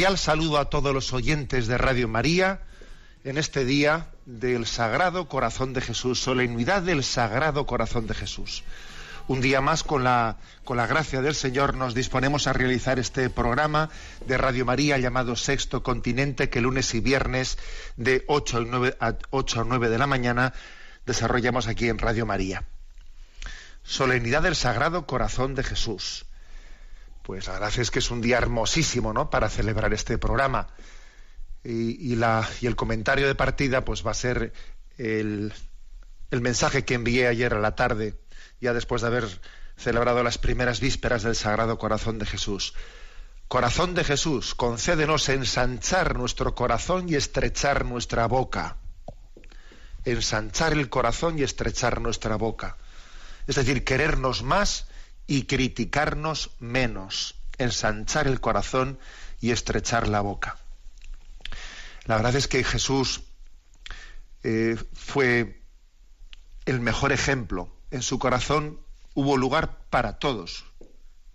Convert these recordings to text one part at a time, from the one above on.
Cordial saludo a todos los oyentes de Radio María en este día del Sagrado Corazón de Jesús, solemnidad del Sagrado Corazón de Jesús. Un día más, con la, con la gracia del Señor, nos disponemos a realizar este programa de Radio María llamado Sexto Continente, que lunes y viernes de 8 a 9, a 8 a 9 de la mañana desarrollamos aquí en Radio María. Solemnidad del Sagrado Corazón de Jesús. Pues la verdad es que es un día hermosísimo, ¿no? Para celebrar este programa. Y, el comentario de partida, pues va a ser el, el mensaje que envié ayer a la tarde, ya después de haber celebrado las primeras vísperas del Sagrado Corazón de Jesús. Corazón de Jesús, concédenos ensanchar nuestro corazón y estrechar nuestra boca. Ensanchar el corazón y estrechar nuestra boca. Es decir, querernos más y criticarnos menos. Ensanchar el corazón y estrechar la boca. La verdad es que Jesús eh, fue el mejor ejemplo. En su corazón hubo lugar para todos.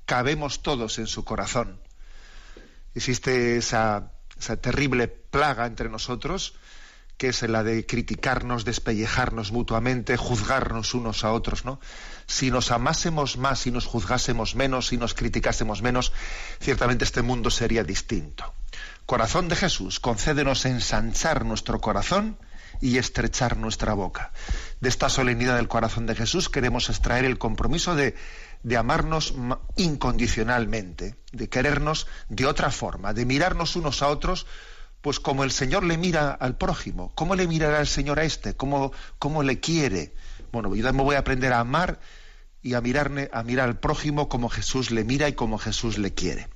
Cabemos todos en su corazón. Existe esa, esa terrible plaga entre nosotros, que es la de criticarnos, despellejarnos mutuamente, juzgarnos unos a otros, ¿no? Si nos amásemos más, si nos juzgásemos menos, si nos criticásemos menos, ciertamente este mundo sería distinto. Corazón de Jesús, concédenos ensanchar nuestro corazón y estrechar nuestra boca. De esta solemnidad del corazón de Jesús queremos extraer el compromiso de, de amarnos ma- incondicionalmente, de querernos de otra forma, de mirarnos unos a otros, pues como el Señor le mira al prójimo. ¿Cómo le mirará el Señor a este? ¿Cómo, cómo le quiere? Bueno, yo también voy a aprender a amar y a mirarme, a mirar al prójimo como Jesús le mira y como Jesús le quiere.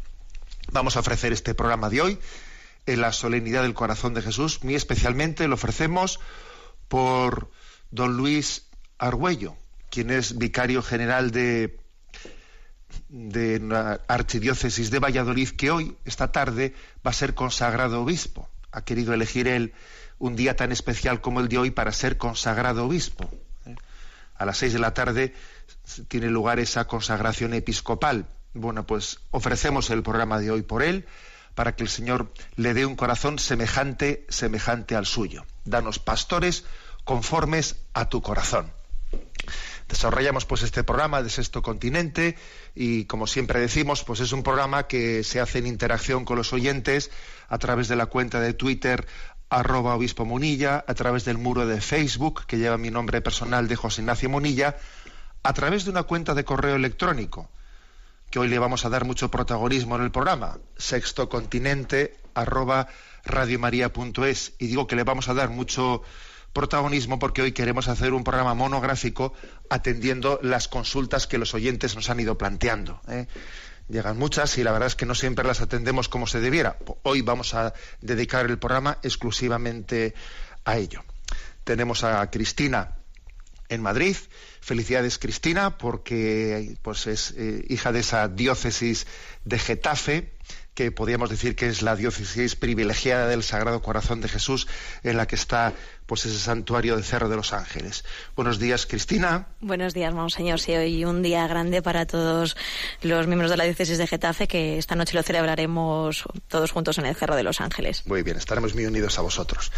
Vamos a ofrecer este programa de hoy en la solemnidad del corazón de Jesús. Muy especialmente lo ofrecemos por don Luis Argüello, quien es vicario general de, de la Archidiócesis de Valladolid, que hoy, esta tarde, va a ser consagrado obispo. Ha querido elegir él un día tan especial como el de hoy para ser consagrado obispo. ¿eh? A las seis de la tarde tiene lugar esa consagración episcopal. Bueno, pues ofrecemos el programa de hoy por él para que el Señor le dé un corazón semejante, semejante al suyo. Danos pastores conformes a tu corazón. Desarrollamos pues este programa de Sexto Continente y como siempre decimos, pues es un programa que se hace en interacción con los oyentes a través de la cuenta de Twitter arroba obispo Munilla, a través del muro de Facebook que lleva mi nombre personal de José Ignacio Munilla, a través de una cuenta de correo electrónico que hoy le vamos a dar mucho protagonismo en el programa, sextocontinente arroba radiomaria.es y digo que le vamos a dar mucho protagonismo porque hoy queremos hacer un programa monográfico atendiendo las consultas que los oyentes nos han ido planteando. ¿eh? Llegan muchas y la verdad es que no siempre las atendemos como se debiera. Hoy vamos a dedicar el programa exclusivamente a ello. Tenemos a Cristina en Madrid. Felicidades Cristina porque pues es eh, hija de esa diócesis de Getafe que podríamos decir que es la diócesis privilegiada del Sagrado Corazón de Jesús, en la que está pues ese santuario del Cerro de los Ángeles. Buenos días, Cristina. Buenos días, monseñor. Sí, hoy un día grande para todos los miembros de la diócesis de Getafe, que esta noche lo celebraremos todos juntos en el Cerro de los Ángeles. Muy bien, estaremos muy unidos a vosotros.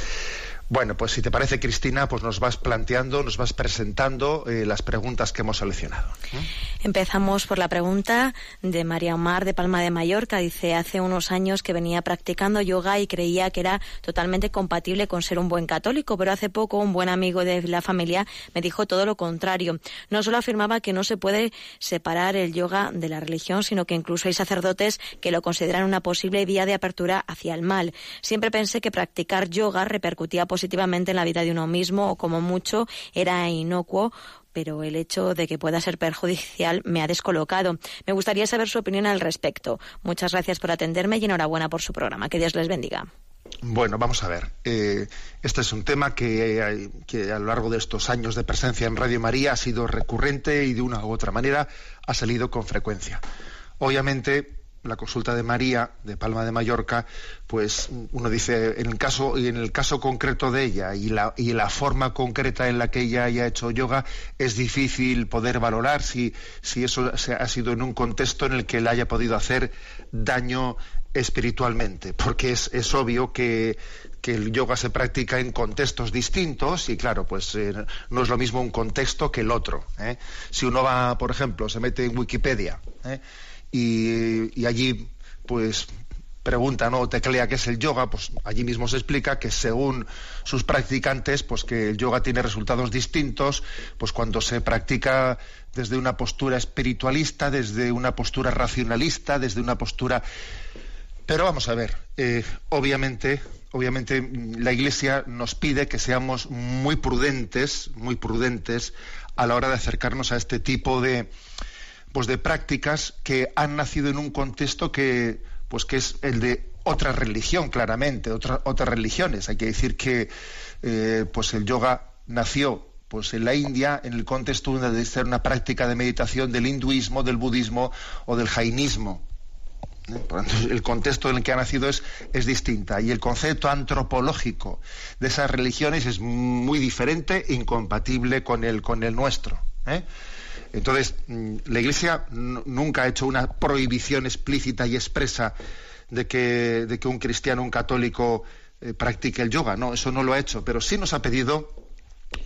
Bueno, pues si te parece, Cristina, pues nos vas planteando, nos vas presentando eh, las preguntas que hemos seleccionado. Empezamos por la pregunta de María Omar de Palma de Mallorca. Dice, hace unos años que venía practicando yoga y creía que era totalmente compatible con ser un buen católico, pero hace poco un buen amigo de la familia me dijo todo lo contrario. No solo afirmaba que no se puede separar el yoga de la religión, sino que incluso hay sacerdotes que lo consideran una posible vía de apertura hacia el mal. Siempre pensé que practicar yoga repercutía positivamente positivamente en la vida de uno mismo o como mucho era inocuo pero el hecho de que pueda ser perjudicial me ha descolocado. Me gustaría saber su opinión al respecto. Muchas gracias por atenderme y enhorabuena por su programa. Que Dios les bendiga. Bueno, vamos a ver. Eh, este es un tema que, que, a lo largo de estos años de presencia en Radio María ha sido recurrente y de una u otra manera ha salido con frecuencia. Obviamente, la consulta de María de Palma de Mallorca, pues uno dice en el caso en el caso concreto de ella y la y la forma concreta en la que ella haya hecho yoga es difícil poder valorar si si eso ha sido en un contexto en el que le haya podido hacer daño espiritualmente, porque es, es obvio que, que, el yoga se practica en contextos distintos y claro, pues eh, no es lo mismo un contexto que el otro. ¿eh? Si uno va, por ejemplo, se mete en Wikipedia, ¿eh? Y, allí pues pregunta no teclea qué es el yoga pues allí mismo se explica que según sus practicantes pues que el yoga tiene resultados distintos pues cuando se practica desde una postura espiritualista desde una postura racionalista desde una postura pero vamos a ver eh, obviamente obviamente la iglesia nos pide que seamos muy prudentes muy prudentes a la hora de acercarnos a este tipo de pues de prácticas que han nacido en un contexto que pues que es el de otra religión claramente otras religiones hay que decir que eh, pues el yoga nació pues en la India en el contexto de ser una práctica de meditación del hinduismo del budismo o del jainismo ¿eh? Por tanto, el contexto en el que ha nacido es, es distinta y el concepto antropológico de esas religiones es muy diferente e incompatible con el, con el nuestro. ¿Eh? Entonces, mm, la Iglesia nunca ha hecho una prohibición explícita y expresa de que, un cristiano, un católico, eh, practique el yoga. No, eso no lo ha hecho, pero sí nos ha pedido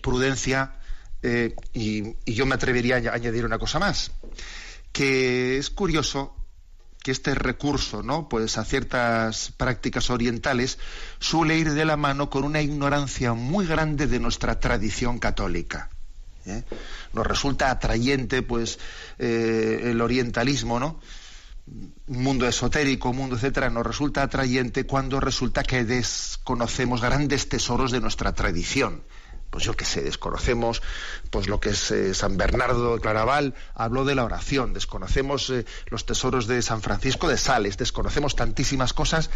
prudencia eh, y, yo me atrevería a añadir una cosa más, que es curioso que este recurso ¿no? pues a ciertas prácticas orientales suele ir de la mano con una ignorancia muy grande de nuestra tradición católica. ¿Eh? Nos resulta atrayente, pues, eh, el orientalismo, ¿no? Un mundo esotérico, un mundo etcétera, nos resulta atrayente cuando resulta que desconocemos grandes tesoros de nuestra tradición. Pues yo qué sé, desconocemos pues lo que es eh, San Bernardo de Claraval, habló de la oración, desconocemos los tesoros de San Francisco de Sales, desconocemos tantísimas cosas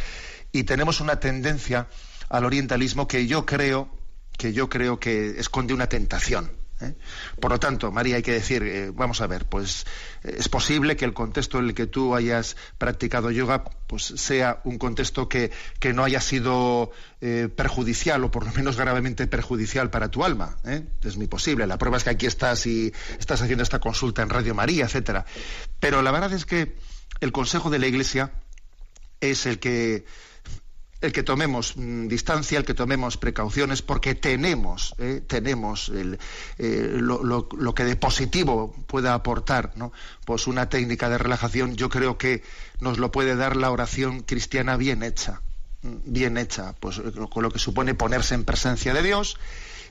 y tenemos una tendencia al orientalismo que yo creo que yo creo que esconde una tentación. ¿Eh? Por lo tanto, María, hay que decir, eh, vamos a ver, pues eh, es posible que el contexto en el que tú hayas practicado yoga pues sea un contexto que, que no haya sido perjudicial o por lo menos gravemente perjudicial para tu alma. Es muy posible. La prueba es que aquí estás y estás haciendo esta consulta en Radio María, etcétera. Pero la verdad es que el consejo de la Iglesia es el que el que tomemos mm, distancia, el que tomemos precauciones, porque tenemos, eh, tenemos eh, lo, que de positivo pueda aportar, ¿no? Pues una técnica de relajación, yo creo que nos lo puede dar la oración cristiana bien hecha, mm, bien hecha, pues eh, con lo que supone ponerse en presencia de Dios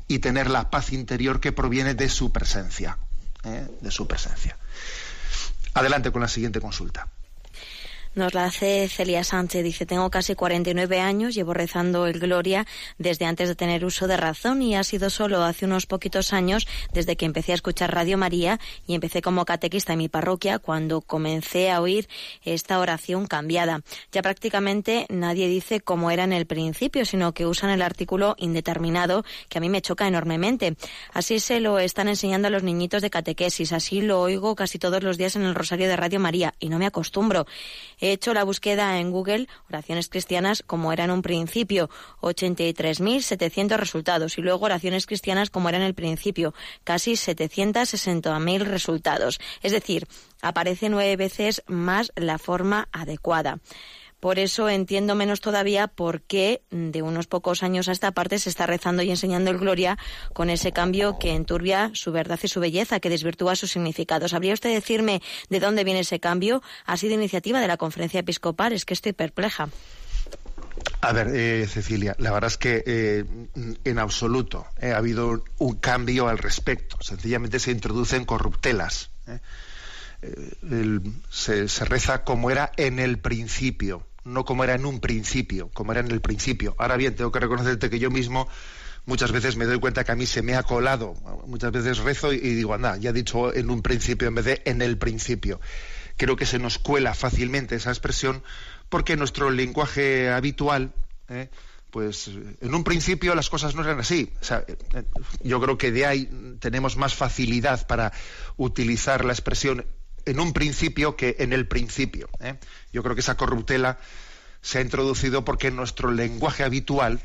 y tener la paz interior que proviene de su presencia, de su presencia. Adelante con la siguiente consulta. Nos la hace Celia Sánchez. Dice, tengo casi 49 años, llevo rezando el Gloria desde antes de tener uso de razón y ha sido solo hace unos poquitos años desde que empecé a escuchar Radio María y empecé como catequista en mi parroquia cuando comencé a oír esta oración cambiada. Ya prácticamente nadie dice cómo era en el principio, sino que usan el artículo indeterminado que a mí me choca enormemente. Así se lo están enseñando a los niñitos de catequesis, así lo oigo casi todos los días en el Rosario de Radio María y no me acostumbro hecho la búsqueda en Google, oraciones cristianas como era en un principio, 83.700 resultados, y luego oraciones cristianas como era en el principio, casi 760.000 resultados. Es decir, aparece nueve veces más la forma adecuada. Por eso entiendo menos todavía por qué de unos pocos años a esta parte se está rezando y enseñando el Gloria con ese cambio que enturbia su verdad y su belleza, que desvirtúa sus significados. ¿Habría usted decirme de dónde viene ese cambio? ¿Ha sido iniciativa de la conferencia episcopal? Es que estoy perpleja. A ver, eh, Cecilia, la verdad es que eh, en absoluto eh, ha habido un cambio al respecto. Sencillamente se introducen corruptelas. se, reza como era en el principio no como era en un principio, como era en el principio. Ahora bien, tengo que reconocerte que yo mismo muchas veces me doy cuenta que a mí se me ha colado. Muchas veces rezo y, digo, anda, ya he dicho en un principio en vez de en el principio. Creo que se nos cuela fácilmente esa expresión porque nuestro lenguaje habitual, ¿eh? pues en un principio las cosas no eran así. yo creo que de ahí tenemos más facilidad para utilizar la expresión en un principio que en el principio. ¿eh? Yo creo que esa corruptela se ha introducido porque en nuestro lenguaje habitual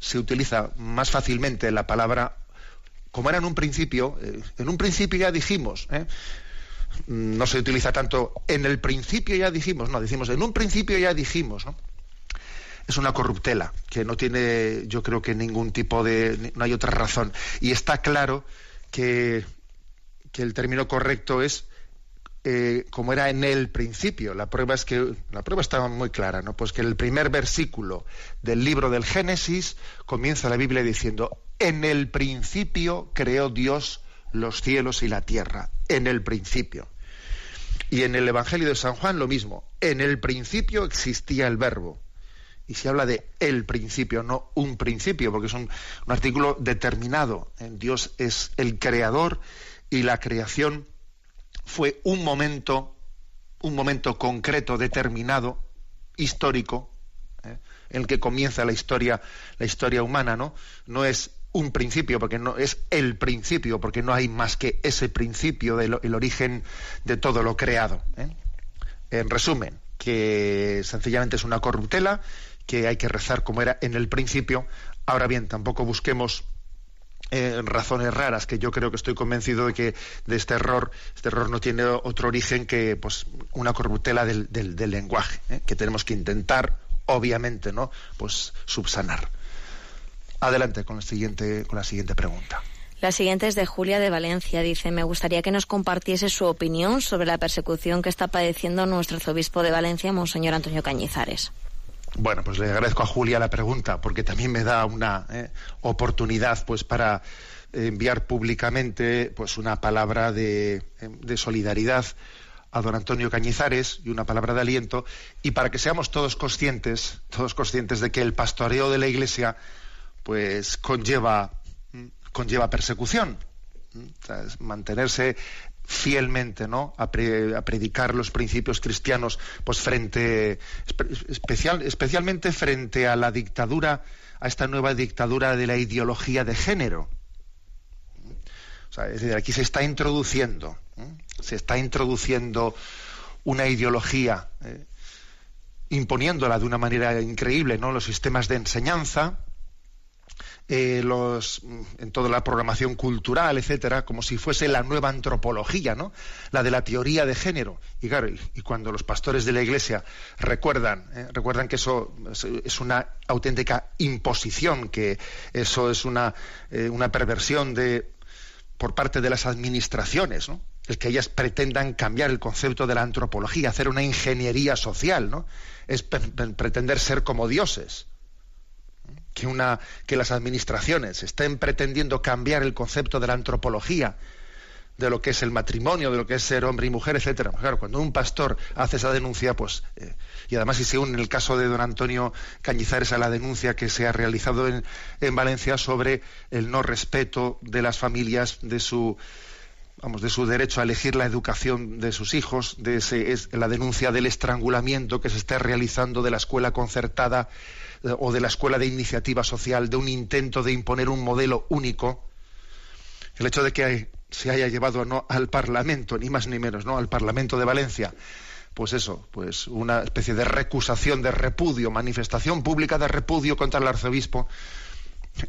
se utiliza más fácilmente la palabra como era en un principio, eh, en un principio ya dijimos, ¿eh? no se utiliza tanto en el principio ya dijimos, no, decimos en un principio ya dijimos, Es una corruptela que no tiene, yo creo que ningún tipo de, no hay otra razón. Y está claro que, que el término correcto es eh, como era en el principio. La prueba es que la prueba estaba muy clara, ¿no? Pues que el primer versículo del libro del Génesis comienza la Biblia diciendo: "En el principio creó Dios los cielos y la tierra." En el principio. Y en el Evangelio de San Juan lo mismo. En el principio existía el verbo. Y se habla de el principio, no un principio, porque es un, un artículo determinado. Dios es el creador y la creación fue un momento, un momento concreto, determinado, histórico, ¿eh? en el que comienza la historia, la historia humana, ¿no? No es un principio, porque no es el principio, porque no hay más que ese principio del el origen de todo lo creado. ¿eh? En resumen, que sencillamente es una corruptela, que hay que rezar como era en el principio. Ahora bien, tampoco busquemos eh, razones raras que yo creo que estoy convencido de que de este error este error no tiene otro origen que pues una corruptela del, del, lenguaje ¿eh? que tenemos que intentar obviamente no pues subsanar adelante con la siguiente con la siguiente pregunta la siguiente es de Julia de Valencia. Dice, me gustaría que nos compartiese su opinión sobre la persecución que está padeciendo nuestro arzobispo de Valencia, Monseñor Antonio Cañizares. Bueno, pues le agradezco a Julia la pregunta, porque también me da una eh, oportunidad pues para enviar públicamente pues una palabra de, de, solidaridad a don Antonio Cañizares y una palabra de aliento, y para que seamos todos conscientes, todos conscientes de que el pastoreo de la iglesia pues conlleva, conlleva persecución. mantenerse fielmente ¿no? a, predicar los principios cristianos pues frente especial, especialmente frente a la dictadura a esta nueva dictadura de la ideología de género. Es decir, aquí se está introduciendo se está introduciendo una ideología eh, imponiéndola de una manera increíble no los sistemas de enseñanza eh, los, en toda la programación cultural, etcétera, como si fuese la nueva antropología, ¿no? La de la teoría de género. Y claro, y, cuando los pastores de la Iglesia recuerdan, ¿eh? recuerdan que eso es una auténtica imposición, que eso es una, eh, una perversión de por parte de las administraciones, ¿no? El que ellas pretendan cambiar el concepto de la antropología, hacer una ingeniería social, ¿no? Es pretender ser como dioses que, una, que las administraciones estén pretendiendo cambiar el concepto de la antropología, de lo que es el matrimonio, de lo que es ser hombre y mujer, etcétera. Claro, cuando un pastor hace esa denuncia, pues, eh, y además si se une el caso de don Antonio Cañizares a la denuncia que se ha realizado en, en Valencia sobre el no respeto de las familias de su vamos, de su derecho a elegir la educación de sus hijos, de ese, es la denuncia del estrangulamiento que se está realizando de la escuela concertada o de la escuela de iniciativa social, de un intento de imponer un modelo único, el hecho de que se haya llevado no al Parlamento, ni más ni menos, ¿no? al Parlamento de Valencia, pues eso, pues una especie de recusación, de repudio, manifestación pública de repudio contra el arzobispo,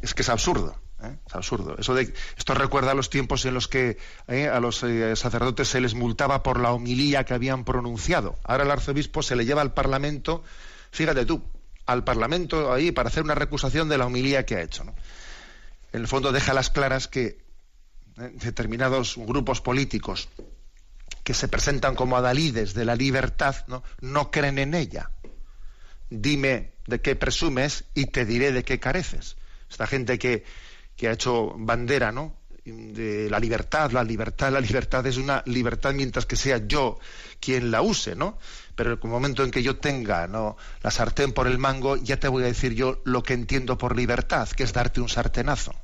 es que es absurdo. ¿eh? Es absurdo. Eso de, esto recuerda a los tiempos en los que ¿eh? a los eh, sacerdotes se les multaba por la homilía que habían pronunciado. Ahora el arzobispo se le lleva al Parlamento, fíjate tú, al Parlamento ahí para hacer una recusación de la homilía que ha hecho. En el fondo deja las claras que determinados grupos políticos que se presentan como adalides de la libertad no, no creen en ella. Dime de qué presumes y te diré de qué careces. Esta gente que, que ha hecho bandera, ¿no? De la libertad, la libertad, la libertad es una libertad mientras que sea yo quien la use, ¿no? Pero en el momento en que yo tenga ¿no? la sartén por el mango, ya te voy a decir yo lo que entiendo por libertad, que es darte un sartenazo.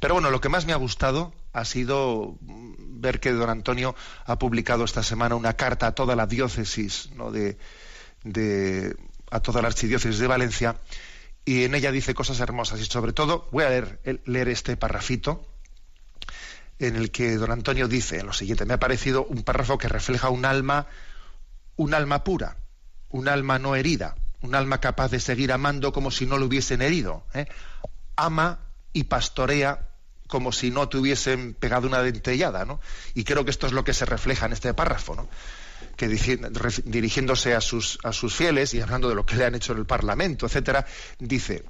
Pero bueno, lo que más me ha gustado ha sido ver que don Antonio ha publicado esta semana una carta a toda la diócesis, ¿no? de, de, a toda la archidiócesis de Valencia, y en ella dice cosas hermosas y sobre todo voy a leer, leer este parrafito en el que don Antonio dice lo siguiente, me ha parecido un párrafo que refleja un alma, un alma pura, un alma no herida, un alma capaz de seguir amando como si no lo hubiesen herido. ¿eh? Ama y pastorea como si no te hubiesen pegado una dentellada, ¿no? Y creo que esto es lo que se refleja en este párrafo, ¿no? que dirigiéndose a sus, a sus fieles y hablando de lo que le han hecho en el Parlamento, etcétera, dice: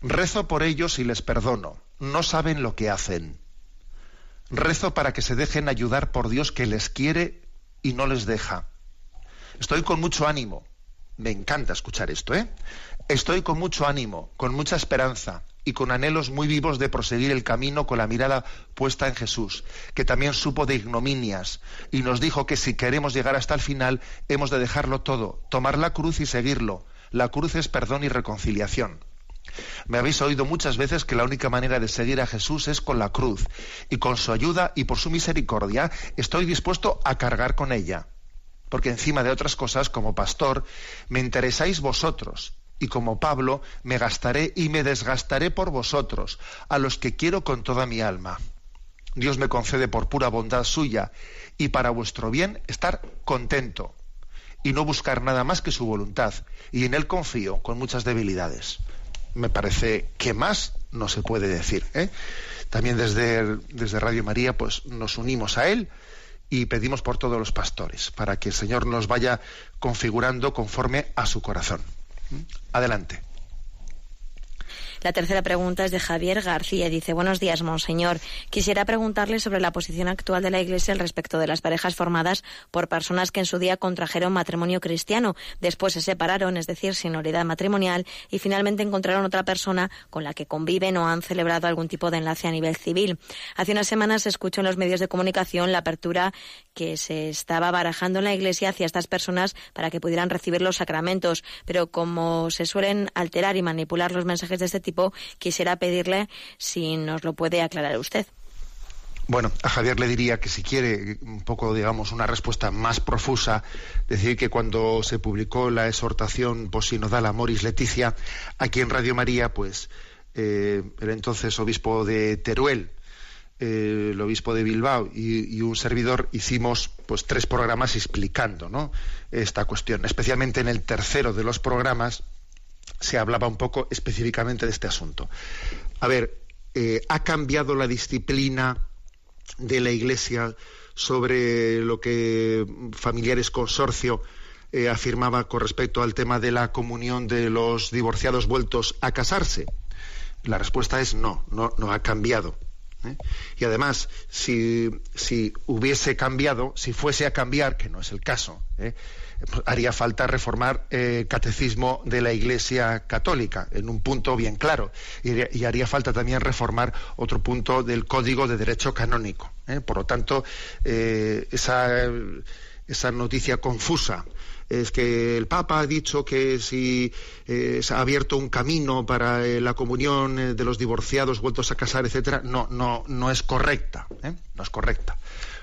Rezo por ellos y les perdono. No saben lo que hacen. Rezo para que se dejen ayudar por Dios que les quiere y no les deja. Estoy con mucho ánimo. Me encanta escuchar esto, ¿eh? Estoy con mucho ánimo, con mucha esperanza, y con anhelos muy vivos de proseguir el camino con la mirada puesta en Jesús, que también supo de ignominias y nos dijo que si queremos llegar hasta el final hemos de dejarlo todo, tomar la cruz y seguirlo. La cruz es perdón y reconciliación. Me habéis oído muchas veces que la única manera de seguir a Jesús es con la cruz, y con su ayuda y por su misericordia estoy dispuesto a cargar con ella. Porque encima de otras cosas, como pastor, me interesáis vosotros, y como Pablo me gastaré y me desgastaré por vosotros, a los que quiero con toda mi alma. Dios me concede por pura bondad suya y para vuestro bien estar contento y no buscar nada más que su voluntad, y en él confío con muchas debilidades. Me parece que más no se puede decir. ¿eh? También desde, desde Radio María pues nos unimos a él y pedimos por todos los pastores, para que el Señor nos vaya configurando conforme a su corazón. Adelante. La tercera pregunta es de Javier García. Dice, buenos días, monseñor. Quisiera preguntarle sobre la posición actual de la Iglesia al respecto de las parejas formadas por personas que en su día contrajeron matrimonio cristiano, después se separaron, es decir, sin novedad matrimonial, y finalmente encontraron otra persona con la que conviven o han celebrado algún tipo de enlace a nivel civil. Hace unas semanas se escuchó en los medios de comunicación la apertura que se estaba barajando en la Iglesia hacia estas personas para que pudieran recibir los sacramentos, pero como se suelen alterar y manipular los mensajes de este tipo, quisiera pedirle si nos lo puede aclarar usted. Bueno, a Javier le diría que si quiere un poco, digamos, una respuesta más profusa, decir que cuando se publicó la exhortación posinodal a Moris Leticia, aquí en Radio María, pues eh, el entonces obispo de Teruel, eh, el obispo de Bilbao y, un servidor hicimos pues tres programas explicando ¿no? esta cuestión. Especialmente en el tercero de los programas se hablaba un poco específicamente de este asunto. A ver, eh, ¿ha cambiado la disciplina de la Iglesia sobre lo que familiares consorcio eh, afirmaba con respecto al tema de la comunión de los divorciados vueltos a casarse? La respuesta es no, no, no ha cambiado. ¿Eh? Y además, si, si, hubiese cambiado, si fuese a cambiar, que no es el caso, haría falta reformar el eh, catecismo de la Iglesia Católica en un punto bien claro y, haría falta también reformar otro punto del Código de Derecho Canónico. ¿eh? Por lo tanto, eh, esa, esa noticia confusa es que el Papa ha dicho que si se ha abierto un camino para la comunión de los divorciados vueltos a casar, etcétera, no, no, no es correcta, no es correcta.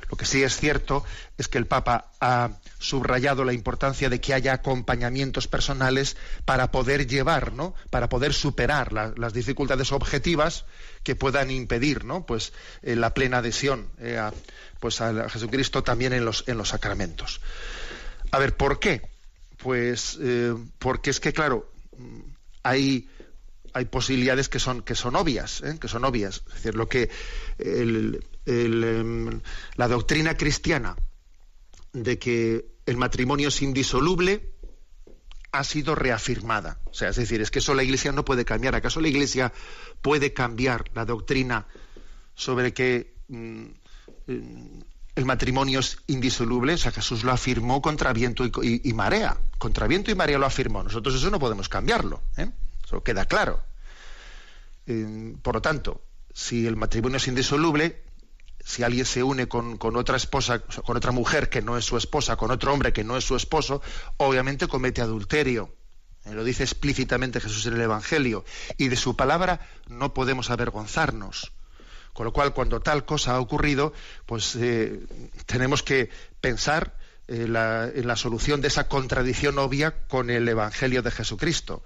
Lo que sí es cierto es que el Papa ha subrayado la importancia de que haya acompañamientos personales para poder llevar, ¿no? Para poder superar las dificultades objetivas que puedan impedir, ¿no? Pues eh, la plena adhesión eh, a, pues a Jesucristo también en los en los sacramentos. A ver, ¿por qué? Pues eh, porque es que, claro, hay, hay posibilidades que son, que son obvias, que son obvias. Es decir, lo que em, la doctrina cristiana de que el matrimonio es indisoluble ha sido reafirmada. O sea, es decir, es que eso la Iglesia no puede cambiar. ¿Acaso la Iglesia puede cambiar la doctrina sobre que mm, el matrimonio es indisoluble? O sea, Jesús lo afirmó contra viento y, marea. Contra viento y marea lo afirmó. Nosotros eso no podemos cambiarlo. ¿eh? Eso queda claro. Eh, por lo tanto, si el matrimonio es indisoluble, si alguien se une con, otra esposa, con otra mujer que no es su esposa, con otro hombre que no es su esposo, obviamente comete adulterio. Eh, lo dice explícitamente Jesús en el Evangelio. Y de su palabra no podemos avergonzarnos. Con lo cual, cuando tal cosa ha ocurrido, pues eh, tenemos que pensar eh, en la solución de esa contradicción obvia con el Evangelio de Jesucristo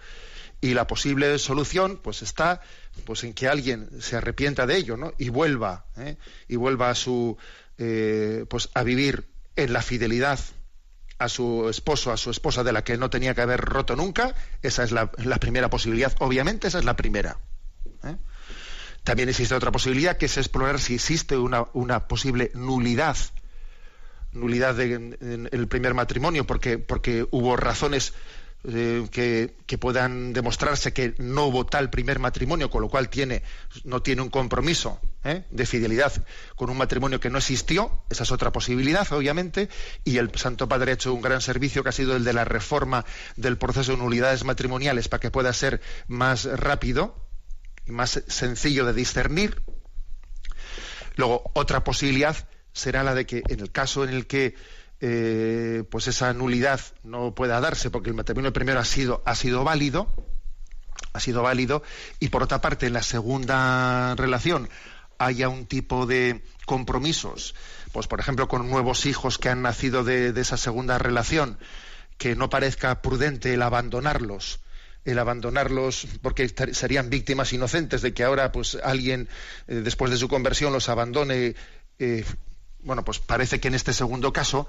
y la posible solución pues está pues en que alguien se arrepienta de ello ¿no? y vuelva ¿eh? y vuelva a su eh, pues a vivir en la fidelidad a su esposo a su esposa de la que no tenía que haber roto nunca esa es la, primera posibilidad obviamente esa es la primera ¿eh? también existe otra posibilidad que es explorar si existe una, una posible nulidad nulidad en, el primer matrimonio porque porque hubo razones eh, que, puedan demostrarse que no hubo tal primer matrimonio, con lo cual tiene, no tiene un compromiso ¿eh? de fidelidad con un matrimonio que no existió, esa es otra posibilidad, obviamente, y el Santo Padre ha hecho un gran servicio que ha sido el de la reforma del proceso de nulidades matrimoniales para que pueda ser más rápido y más sencillo de discernir. Luego, otra posibilidad será la de que en el caso en el que eh, pues esa nulidad no pueda darse porque el matrimonio primero ha sido, ha sido válido, ha sido válido, y por otra parte en la segunda relación haya un tipo de compromisos, pues por ejemplo con nuevos hijos que han nacido de, esa segunda relación, que no parezca prudente el abandonarlos, el abandonarlos porque serían víctimas inocentes de que ahora pues alguien eh, después de su conversión los abandone eh, bueno pues parece que en este segundo caso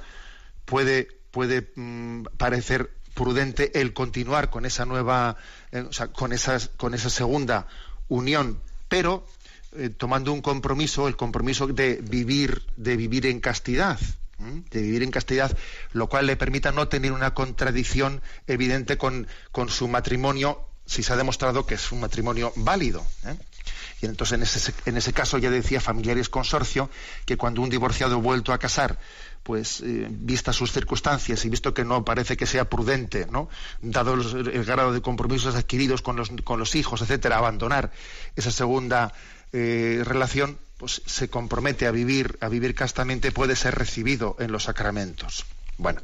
puede, puede mm, parecer prudente el continuar con esa nueva, eh, o sea, con, esas, con esa segunda unión, pero eh, tomando un compromiso, el compromiso de vivir, de vivir en castidad, de vivir en castidad, lo cual le permita no tener una contradicción evidente con, con su matrimonio, si se ha demostrado que es un matrimonio válido. ¿eh? Y entonces en ese, en ese caso ya decía familiares consorcio que cuando un divorciado vuelto a casar pues eh, vistas sus circunstancias y visto que no parece que sea prudente, ¿no? dado el grado de compromisos adquiridos con los, con los hijos, etcétera, abandonar esa segunda eh, relación, pues se compromete a vivir, a vivir castamente, puede ser recibido en los sacramentos. Bueno,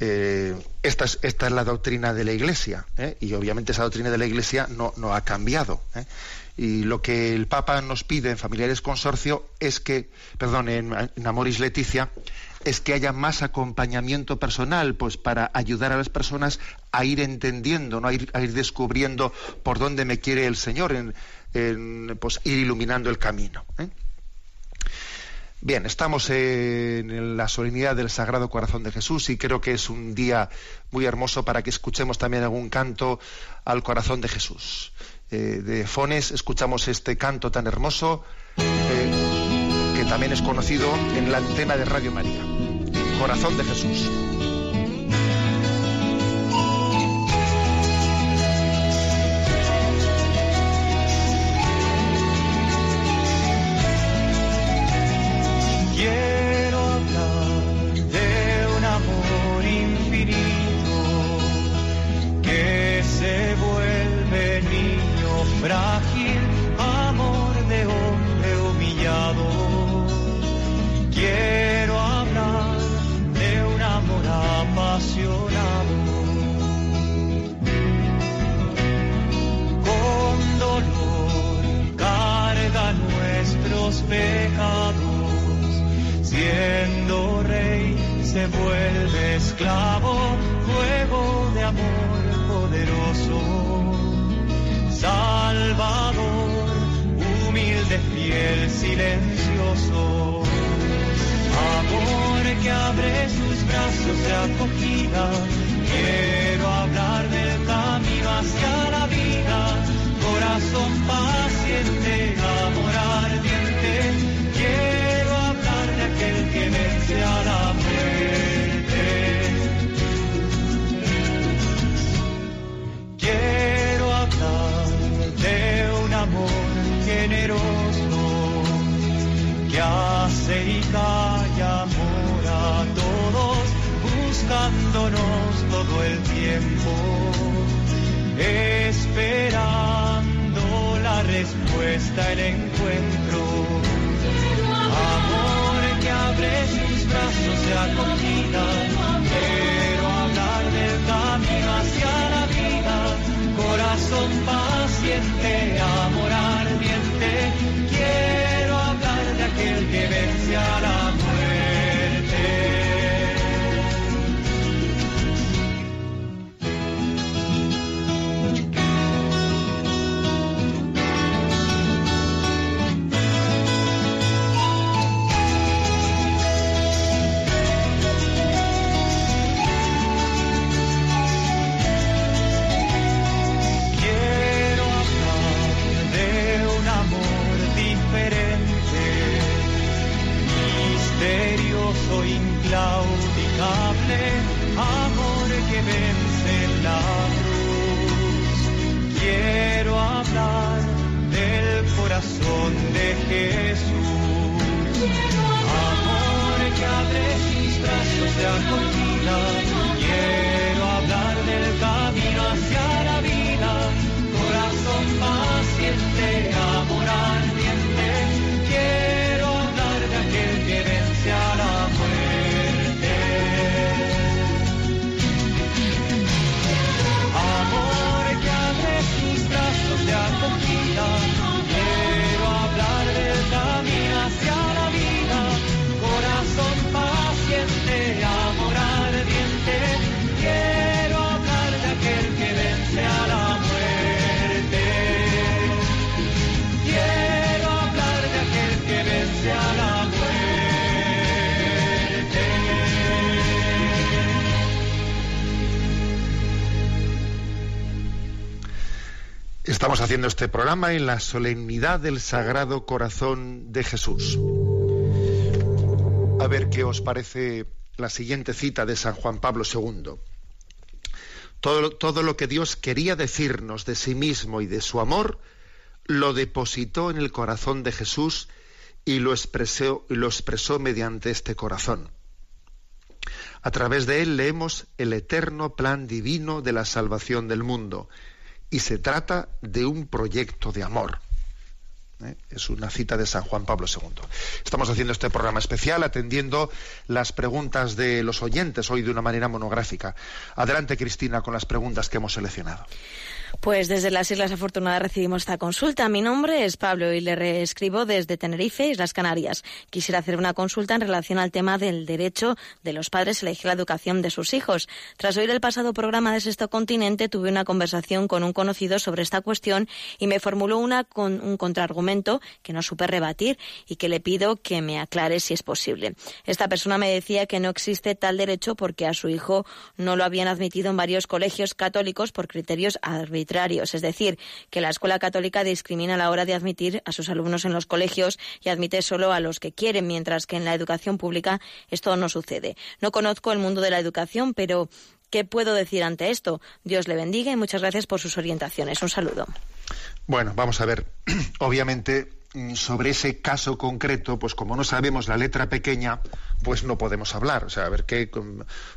eh, esta, es, esta es la doctrina de la Iglesia, y obviamente esa doctrina de la Iglesia no, no ha cambiado. Y lo que el Papa nos pide en Familiares Consorcio es que, perdón, en, Amoris Leticia, es que haya más acompañamiento personal, pues para ayudar a las personas a ir entendiendo, ¿no? a, ir, descubriendo por dónde me quiere el Señor, en, pues ir iluminando el camino. ¿eh? Bien, estamos en la solemnidad del Sagrado Corazón de Jesús y creo que es un día muy hermoso para que escuchemos también algún canto al corazón de Jesús. Eh, de Fones escuchamos este canto tan hermoso eh, que también es conocido en la antena de Radio María. Corazón de Jesús. El silencioso. Amor que abre sus brazos de acogida. Quiero hablar del camino hacia la vida. Corazón paciente, todo el tiempo, esperando la respuesta, el encuentro. Amor que abre sus brazos de acogida, quiero hablar del camino hacia la vida, corazón paciente, amor haciendo este programa en la solemnidad del Sagrado Corazón de Jesús. A ver qué os parece la siguiente cita de San Juan Pablo II. Todo, todo lo que Dios quería decirnos de sí mismo y de su amor, lo depositó en el corazón de Jesús y lo expresó, y lo expresó mediante este corazón. A través de él leemos el eterno plan divino de la salvación del mundo y se trata de un proyecto de amor. ¿Eh? Es una cita de San Juan Pablo II. Estamos haciendo este programa especial atendiendo las preguntas de los oyentes hoy de una manera monográfica. Adelante, Cristina, con las preguntas que hemos seleccionado. Pues desde las Islas Afortunadas recibimos esta consulta. Mi nombre es Pablo y le reescribo desde Tenerife, Islas Canarias. Quisiera hacer una consulta en relación al tema del derecho de los padres a elegir la educación de sus hijos. Tras oír el pasado programa de Sexto Continente, tuve una conversación con un conocido sobre esta cuestión y me formuló una con un contraargumento que no supe rebatir y que le pido que me aclare si es posible. Esta persona me decía que no existe tal derecho porque a su hijo no lo habían admitido en varios colegios católicos por criterios arbitrarios, es decir, que la escuela católica discrimina a la hora de admitir a sus alumnos en los colegios y admite solo a los que quieren, mientras que en la educación pública esto no sucede. No conozco el mundo de la educación, pero ¿qué puedo decir ante esto? Dios le bendiga y muchas gracias por sus orientaciones. Un saludo. Bueno, vamos a ver. Obviamente, sobre ese caso concreto, pues como no sabemos la letra pequeña, pues no podemos hablar. O sea, a ver qué,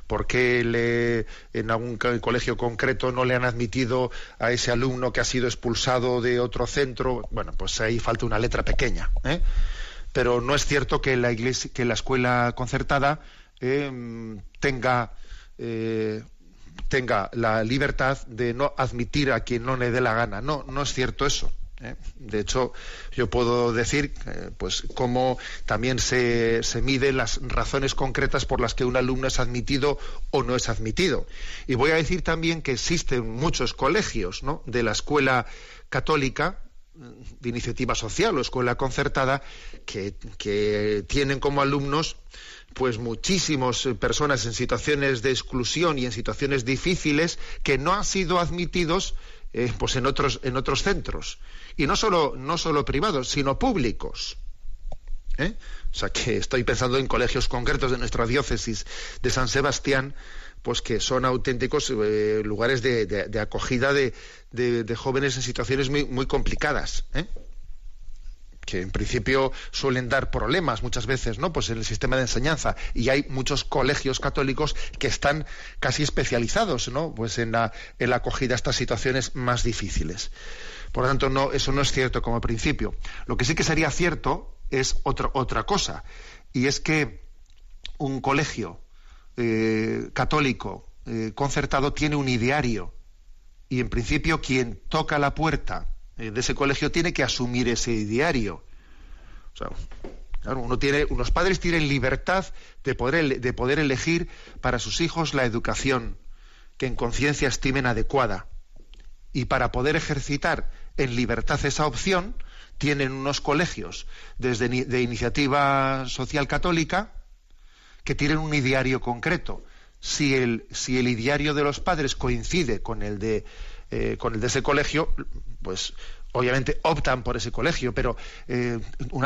por qué le, en algún co- colegio concreto no le han admitido a ese alumno que ha sido expulsado de otro centro. Bueno, pues ahí falta una letra pequeña. ¿eh? Pero no es cierto que la iglesia, que la escuela concertada mm, tenga eh, tenga la libertad de no admitir a quien no le dé la gana. No, no es cierto eso. ¿Eh? De hecho, yo puedo decir, eh, pues, cómo también se, se miden las razones concretas por las que un alumno es admitido o no es admitido. Y voy a decir también que existen muchos colegios de la escuela católica de iniciativa social o escuela concertada que, tienen como alumnos pues muchísimas personas en situaciones de exclusión y en situaciones difíciles que no han sido admitidos eh, pues en otros en otros centros y no solo no solo privados sino públicos ¿eh? o sea que estoy pensando en colegios concretos de nuestra diócesis de San Sebastián pues que son auténticos eh, lugares de, acogida de, jóvenes en situaciones muy, muy complicadas ¿eh? Que en principio suelen dar problemas muchas veces, ¿no? Pues en el sistema de enseñanza y hay muchos colegios católicos que están casi especializados, ¿no? Pues en la, en la acogida a estas situaciones más difíciles. Por lo tanto, no, eso no es cierto como principio. Lo que sí que sería cierto es otra cosa y es que un colegio eh, católico eh, concertado tiene un ideario y en principio quien toca la puerta de ese colegio tiene que asumir ese diario. uno tiene, unos padres tienen libertad de poder, de poder elegir para sus hijos la educación que en conciencia estimen adecuada. Y para poder ejercitar en libertad esa opción, tienen unos colegios desde de iniciativa social católica que tienen un ideario concreto. Si el, si el ideario de los padres coincide con el de eh, con el de ese colegio, pues obviamente optan por ese colegio, pero eh,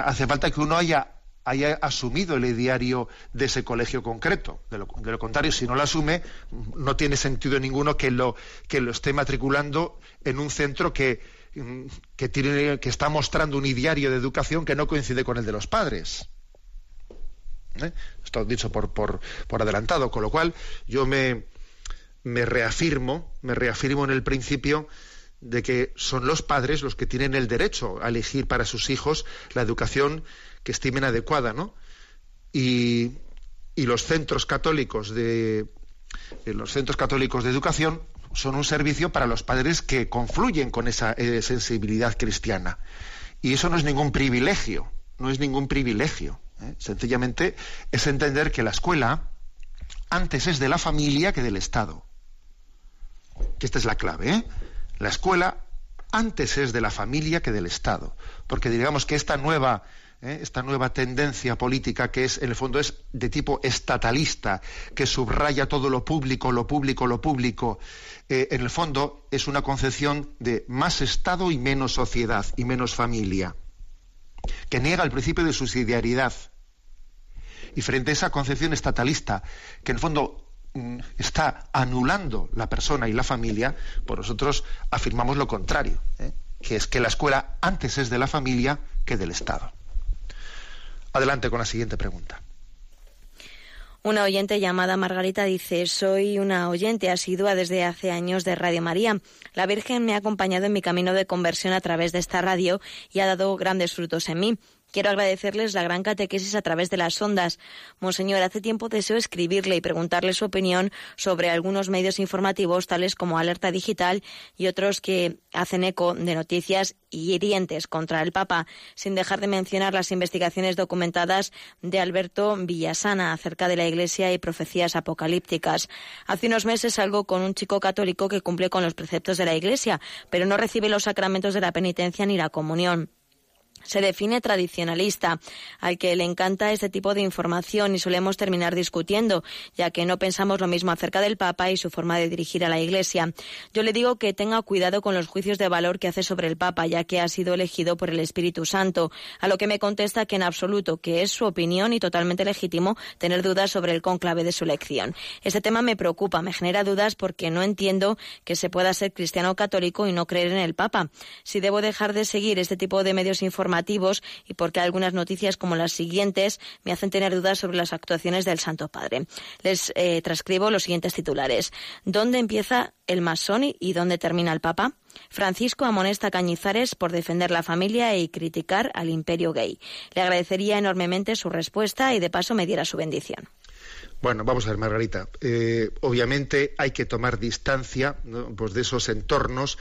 hace falta que uno haya, haya asumido el ideario de ese colegio concreto. De lo, contrario, si no lo asume, no tiene sentido ninguno que lo, que lo esté matriculando en un centro que, que, tiene, que está mostrando un ideario de educación que no coincide con el de los padres. ¿Eh? Esto dicho por, por, por adelantado, con lo cual yo me, me reafirmo, me reafirmo en el principio de que son los padres los que tienen el derecho a elegir para sus hijos la educación que estimen adecuada, ¿no? Y, los centros católicos de los centros católicos de educación son un servicio para los padres que confluyen con esa eh, sensibilidad cristiana. Y eso no es ningún privilegio, no es ningún privilegio. ¿eh? Sencillamente es entender que la escuela antes es de la familia que del Estado que esta es la clave, ¿eh? la escuela antes es de la familia que del Estado, porque digamos que esta nueva ¿eh? esta nueva tendencia política que es en el fondo es de tipo estatalista, que subraya todo lo público, lo público, lo público, eh, en el fondo es una concepción de más Estado y menos sociedad y menos familia, que niega el principio de subsidiariedad. Y frente a esa concepción estatalista, que en el fondo está anulando la persona y la familia, pues nosotros afirmamos lo contrario, ¿eh? que es que la escuela antes es de la familia que del Estado. Adelante con la siguiente pregunta. Una oyente llamada Margarita dice, soy una oyente asidua desde hace años de Radio María. La Virgen me ha acompañado en mi camino de conversión a través de esta radio y ha dado grandes frutos en mí. Quiero agradecerles la gran catequesis a través de las ondas. Monseñor, hace tiempo deseo escribirle y preguntarle su opinión sobre algunos medios informativos, tales como Alerta Digital y otros que hacen eco de noticias hirientes contra el Papa, sin dejar de mencionar las investigaciones documentadas de Alberto Villasana acerca de la Iglesia y profecías apocalípticas. Hace unos meses salgo con un chico católico que cumple con los preceptos de la Iglesia, pero no recibe los sacramentos de la penitencia ni la comunión se define tradicionalista, al que le encanta este tipo de información y solemos terminar discutiendo, ya que no pensamos lo mismo acerca del Papa y su forma de dirigir a la Iglesia. Yo le digo que tenga cuidado con los juicios de valor que hace sobre el Papa, ya que ha sido elegido por el Espíritu Santo, a lo que me contesta que en absoluto, que es su opinión y totalmente legítimo tener dudas sobre el conclave de su elección. Este tema me preocupa, me genera dudas porque no entiendo que se pueda ser cristiano católico y no creer en el Papa. Si debo dejar de seguir este tipo de medios informativos, y porque algunas noticias como las siguientes me hacen tener dudas sobre las actuaciones del Santo Padre. Les eh, transcribo los siguientes titulares. ¿Dónde empieza el masón y dónde termina el Papa? Francisco amonesta a Cañizares por defender la familia y criticar al imperio gay. Le agradecería enormemente su respuesta y de paso me diera su bendición. Bueno, vamos a ver, Margarita. Eh, obviamente hay que tomar distancia pues de esos entornos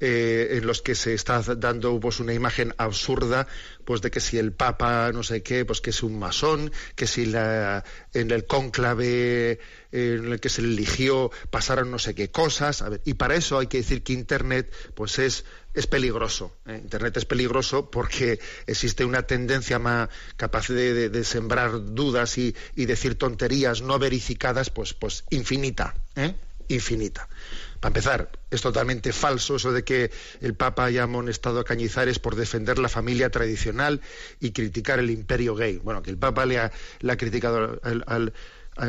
eh, en los que se está dando pues una imagen absurda pues de que si el papa no sé qué pues que es un masón que si la, en el cónclave en el que se eligió pasaron no sé qué cosas a ver, y para eso hay que decir que internet pues es es peligroso. ¿eh? Internet es peligroso porque existe una tendencia más capaz de, sembrar dudas y, decir tonterías no verificadas, pues, pues infinita, ¿eh? infinita. Para empezar, es totalmente falso eso de que el Papa haya amonestado a Cañizares por defender la familia tradicional y criticar el imperio gay. Bueno, que el Papa le ha, criticado al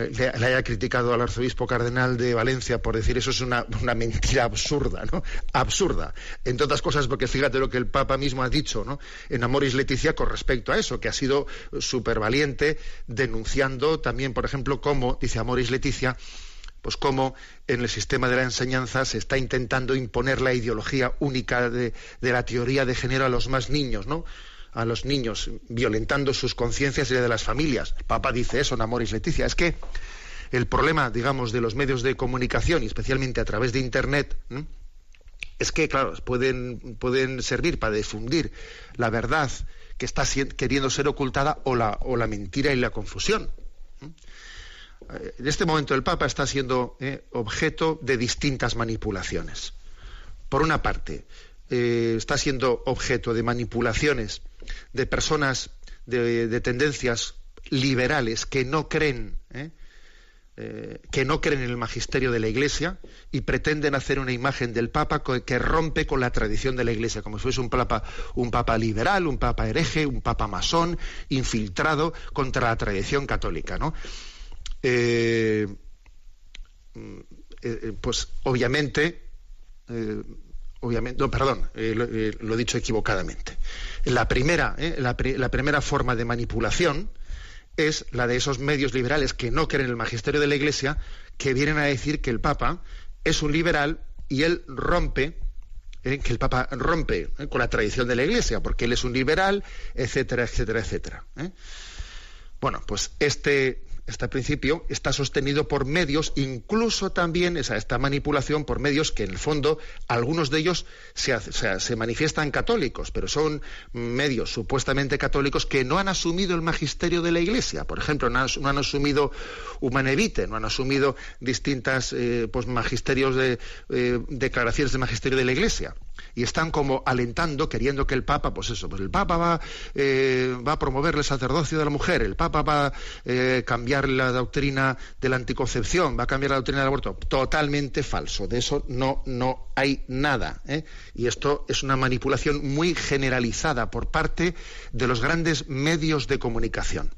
le, haya criticado al arzobispo cardenal de Valencia por decir eso es una, mentira absurda, ¿no? Absurda. Entre otras cosas, porque fíjate lo que el Papa mismo ha dicho, ¿no? En Amoris Leticia con respecto a eso, que ha sido súper valiente, denunciando también, por ejemplo, cómo, dice Amoris Leticia, pues cómo en el sistema de la enseñanza se está intentando imponer la ideología única de, la teoría de género a los más niños, ¿no? a los niños, violentando sus conciencias y la de las familias. El Papa dice eso en Amoris Leticia. Es que el problema, digamos, de los medios de comunicación, y especialmente a través de Internet, es que, claro, pueden, pueden servir para difundir la verdad que está queriendo ser ocultada o la, o la mentira y la confusión. En este momento el Papa está siendo eh, objeto de distintas manipulaciones. Por una parte, eh, está siendo objeto de manipulaciones de personas de, tendencias liberales que no creen ¿eh? Eh, que no creen en el magisterio de la Iglesia y pretenden hacer una imagen del Papa que rompe con la tradición de la Iglesia, como si fuese un papa, un papa liberal, un papa hereje, un papa masón, infiltrado contra la tradición católica, ¿no? Eh, pues obviamente obviamente, no, perdón, lo, he dicho equivocadamente. La primera, ¿eh? la, primera forma de manipulación es la de esos medios liberales que no creen en el magisterio de la Iglesia, que vienen a decir que el Papa es un liberal y él rompe, ¿eh? que el Papa rompe ¿eh? con la tradición de la Iglesia, porque él es un liberal, etcétera, etcétera, etcétera. Bueno, pues este, este principio está sostenido por medios, incluso también esa, esta manipulación por medios que en el fondo algunos de ellos se, se, manifiestan católicos, pero son medios supuestamente católicos que no han asumido el magisterio de la Iglesia. Por ejemplo, no han, asumido Humanevite, no han asumido distintas eh, pues, magisterios de eh, declaraciones de magisterio de la Iglesia y están como alentando, queriendo que el Papa, pues eso, pues el Papa va, eh, va a promover el sacerdocio de la mujer, el Papa va a eh, la doctrina de la anticoncepción, va a cambiar la doctrina del aborto. Totalmente falso, de eso no, no hay nada. ¿eh? Y esto es una manipulación muy generalizada por parte de los grandes medios de comunicación.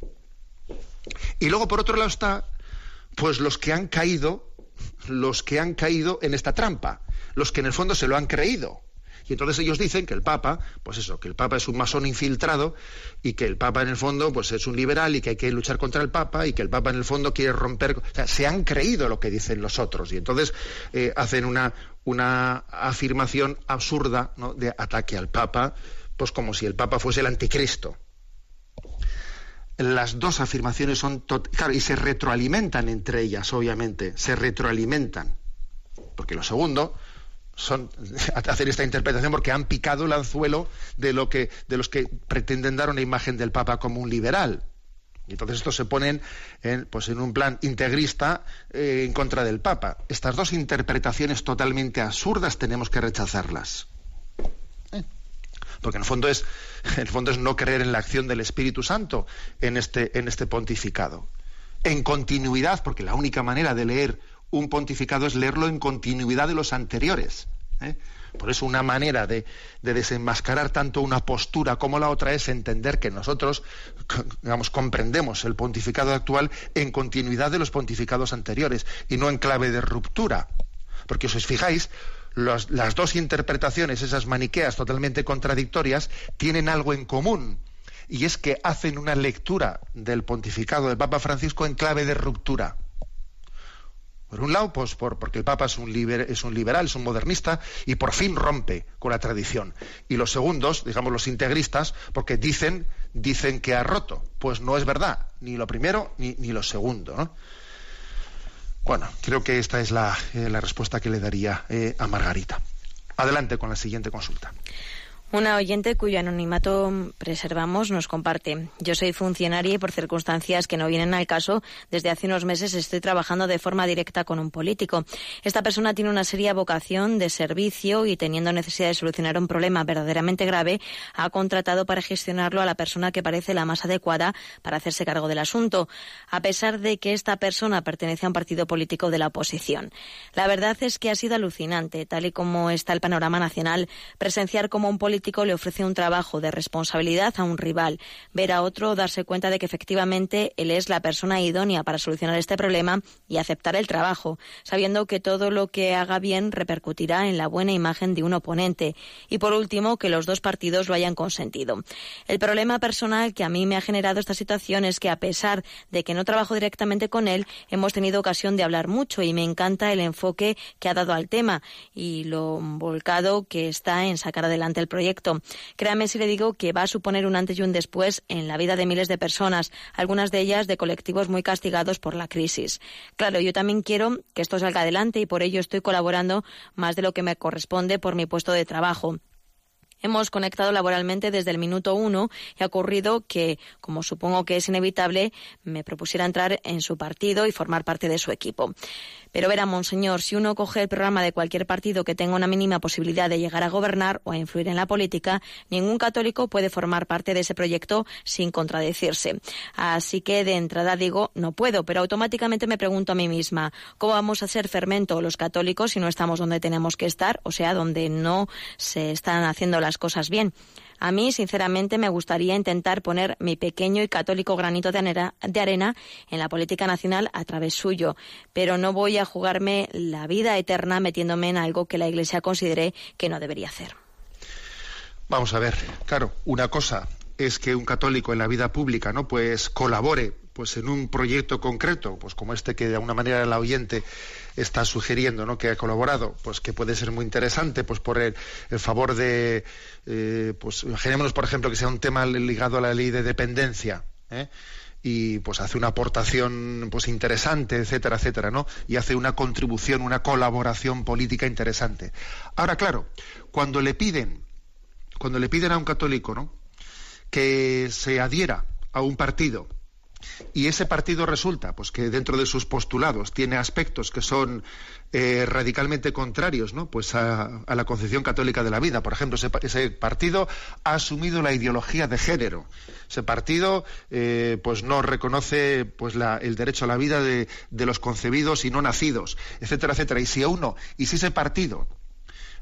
Y luego, por otro lado, está pues los que han caído, los que han caído en esta trampa, los que en el fondo se lo han creído. Y entonces ellos dicen que el Papa, pues eso, que el Papa es un masón infiltrado y que el Papa en el fondo pues es un liberal y que hay que luchar contra el Papa y que el Papa en el fondo quiere romper... O sea, se han creído lo que dicen los otros. Y entonces eh, hacen una, una afirmación absurda de ataque al Papa, pues como si el Papa fuese el anticristo. Las dos afirmaciones son claro y se retroalimentan entre ellas obviamente se retroalimentan. Porque lo segundo son hacer esta interpretación porque han picado el anzuelo de lo que de los que pretenden dar una imagen del Papa como un liberal. Y entonces estos se ponen en, pues en un plan integrista eh, en contra del Papa. Estas dos interpretaciones totalmente absurdas tenemos que rechazarlas. ¿Eh? Porque en el fondo es en el fondo es no creer en la acción del Espíritu Santo en este en este pontificado. En continuidad, porque la única manera de leer un pontificado es leerlo en continuidad de los anteriores. ¿eh? Por eso una manera de, desenmascarar tanto una postura como la otra es entender que nosotros, digamos, comprendemos el pontificado actual en continuidad de los pontificados anteriores y no en clave de ruptura. Porque si os fijáis, las dos interpretaciones, esas maniqueas totalmente contradictorias, tienen algo en común. Y es que hacen una lectura del pontificado del Papa Francisco en clave de ruptura. Por un lado, pues porque el Papa es un, liberal, es un modernista y por fin rompe con la tradición. Y los segundos, digamos los integristas, porque dicen, dicen que ha roto. Pues no es verdad, ni lo primero ni, lo segundo. Bueno, creo que esta es la, eh, respuesta que le daría eh, a Margarita. Adelante con la siguiente consulta. Una oyente cuyo anonimato preservamos nos comparte. Yo soy funcionaria y por circunstancias que no vienen al caso, desde hace unos meses estoy trabajando de forma directa con un político. Esta persona tiene una seria vocación de servicio y teniendo necesidad de solucionar un problema verdaderamente grave, ha contratado para gestionarlo a la persona que parece la más adecuada para hacerse cargo del asunto, a pesar de que esta persona pertenece a un partido político de la oposición. La verdad es que ha sido alucinante, tal y como está el panorama nacional, presenciar como un político político le ofrece un trabajo de responsabilidad a un rival, ver a otro darse cuenta de que efectivamente él es la persona idónea para solucionar este problema y aceptar el trabajo, sabiendo que todo lo que haga bien repercutirá en la buena imagen de un oponente. Y por último que los dos partidos lo hayan consentido. El problema personal que a mí me ha generado esta situación es que a pesar de que no trabajo directamente con él, hemos tenido ocasión de hablar mucho y me encanta el enfoque que ha dado al tema y lo volcado que está en sacar adelante el proyecto Créame si le digo que va a suponer un antes y un después en la vida de miles de personas, algunas de ellas de colectivos muy castigados por la crisis. Claro, yo también quiero que esto salga adelante y por ello estoy colaborando más de lo que me corresponde por mi puesto de trabajo. Hemos conectado laboralmente desde el minuto uno y ha ocurrido que, como supongo que es inevitable, me propusiera entrar en su partido y formar parte de su equipo. Pero verá, monseñor, si uno coge el programa de cualquier partido que tenga una mínima posibilidad de llegar a gobernar o a influir en la política, ningún católico puede formar parte de ese proyecto sin contradecirse. Así que de entrada digo, no puedo, pero automáticamente me pregunto a mí misma, ¿cómo vamos a ser fermento los católicos si no estamos donde tenemos que estar, o sea, donde no se están haciendo las cosas bien? A mí, sinceramente, me gustaría intentar poner mi pequeño y católico granito de arena, en la política nacional a través suyo, pero no voy a jugarme la vida eterna metiéndome en algo que la Iglesia considere que no debería hacer. Vamos a ver, claro, una cosa es que un católico en la vida pública no pues colabore pues en un proyecto concreto, pues como este que de alguna manera el oyente está sugiriendo, ¿no? que ha colaborado, pues que puede ser muy interesante, pues por el, favor de, eh, pues imaginémonos por ejemplo que sea un tema ligado a la ley de dependencia, ¿eh? y pues hace una aportación pues interesante, etcétera, etcétera, ¿no? Y hace una contribución, una colaboración política interesante. Ahora, claro, cuando le piden, cuando le piden a un católico, ¿no? que se adhiera a un partido y ese partido resulta pues que dentro de sus postulados tiene aspectos que son eh, radicalmente contrarios ¿no? pues a, la concepción católica de la vida. Por ejemplo ese, partido ha asumido la ideología de género. Ese partido eh, pues no reconoce pues el derecho a la vida de, de los concebidos y no nacidos etcétera etcétera. Y si a uno y si ese partido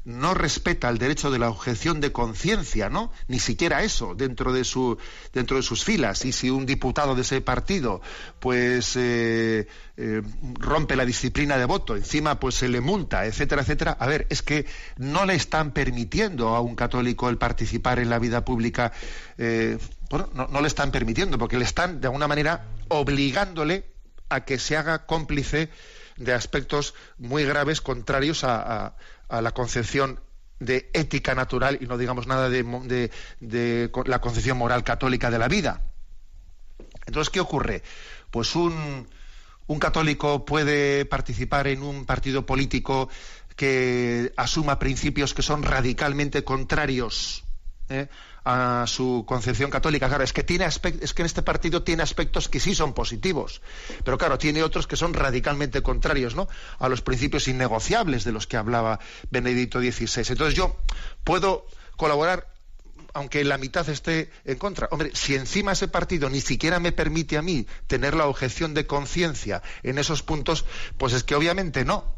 no respeta el derecho de la objeción de conciencia, ¿no? Ni siquiera eso dentro de su dentro de sus filas. Y si un diputado de ese partido, pues eh, eh, rompe la disciplina de voto, encima pues se le multa, etcétera, etcétera. A ver, es que no le están permitiendo a un católico el participar en la vida pública. Eh, bueno, no, le están permitiendo, porque le están de alguna manera obligándole a que se haga cómplice de aspectos muy graves contrarios a a la concepción de ética natural y no digamos nada de, la concepción moral católica de la vida. Entonces, ¿qué ocurre? Pues un, un católico puede participar en un partido político que asuma principios que son radicalmente contrarios ¿eh? A su concepción católica. Claro, es que, tiene es que en este partido tiene aspectos que sí son positivos, pero claro, tiene otros que son radicalmente contrarios ¿no? a los principios innegociables de los que hablaba Benedicto XVI. Entonces yo puedo colaborar aunque la mitad esté en contra. Hombre, si encima ese partido ni siquiera me permite a mí tener la objeción de conciencia en esos puntos, pues es que obviamente no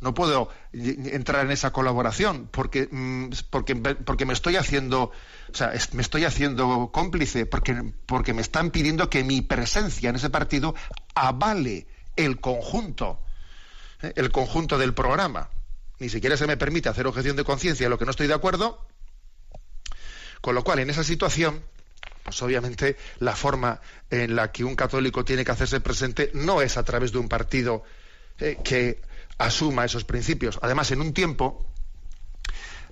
no puedo entrar en esa colaboración porque, mm, porque, porque me estoy haciendo, o sea, me estoy haciendo cómplice, porque, porque me están pidiendo que mi presencia en ese partido avale el conjunto, ¿eh? el conjunto del programa. Ni siquiera se me permite hacer objeción de conciencia, lo que no estoy de acuerdo. Con lo cual, en esa situación, pues obviamente la forma en la que un católico tiene que hacerse presente no es a través de un partido eh, que asuma esos principios. Además, en un tiempo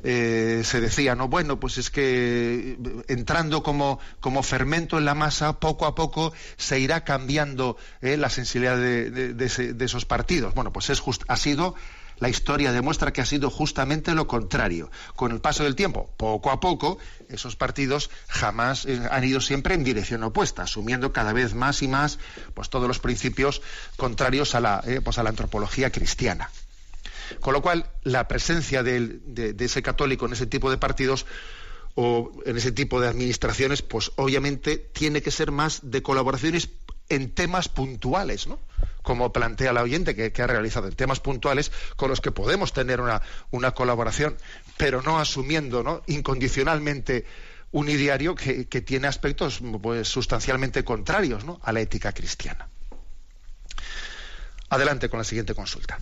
eh, se decía, no, bueno, pues es que eh, entrando como, como fermento en la masa, poco a poco se irá cambiando eh, la sensibilidad de, esos partidos. Bueno, pues es ha sido La historia demuestra que ha sido justamente lo contrario. Con el paso del tiempo, poco a poco, esos partidos jamás eh, han ido siempre en dirección opuesta, asumiendo cada vez más y más pues, todos los principios contrarios a la, eh, pues, a la antropología cristiana. Con lo cual, la presencia de, ese católico en ese tipo de partidos o en ese tipo de administraciones, pues obviamente tiene que ser más de colaboraciones en temas puntuales, ¿no? Como plantea la oyente que, ha realizado, en temas puntuales con los que podemos tener una, una colaboración, pero no asumiendo ¿no? incondicionalmente un ideario que, que tiene aspectos pues, sustancialmente contrarios a la ética cristiana. Adelante con la siguiente consulta.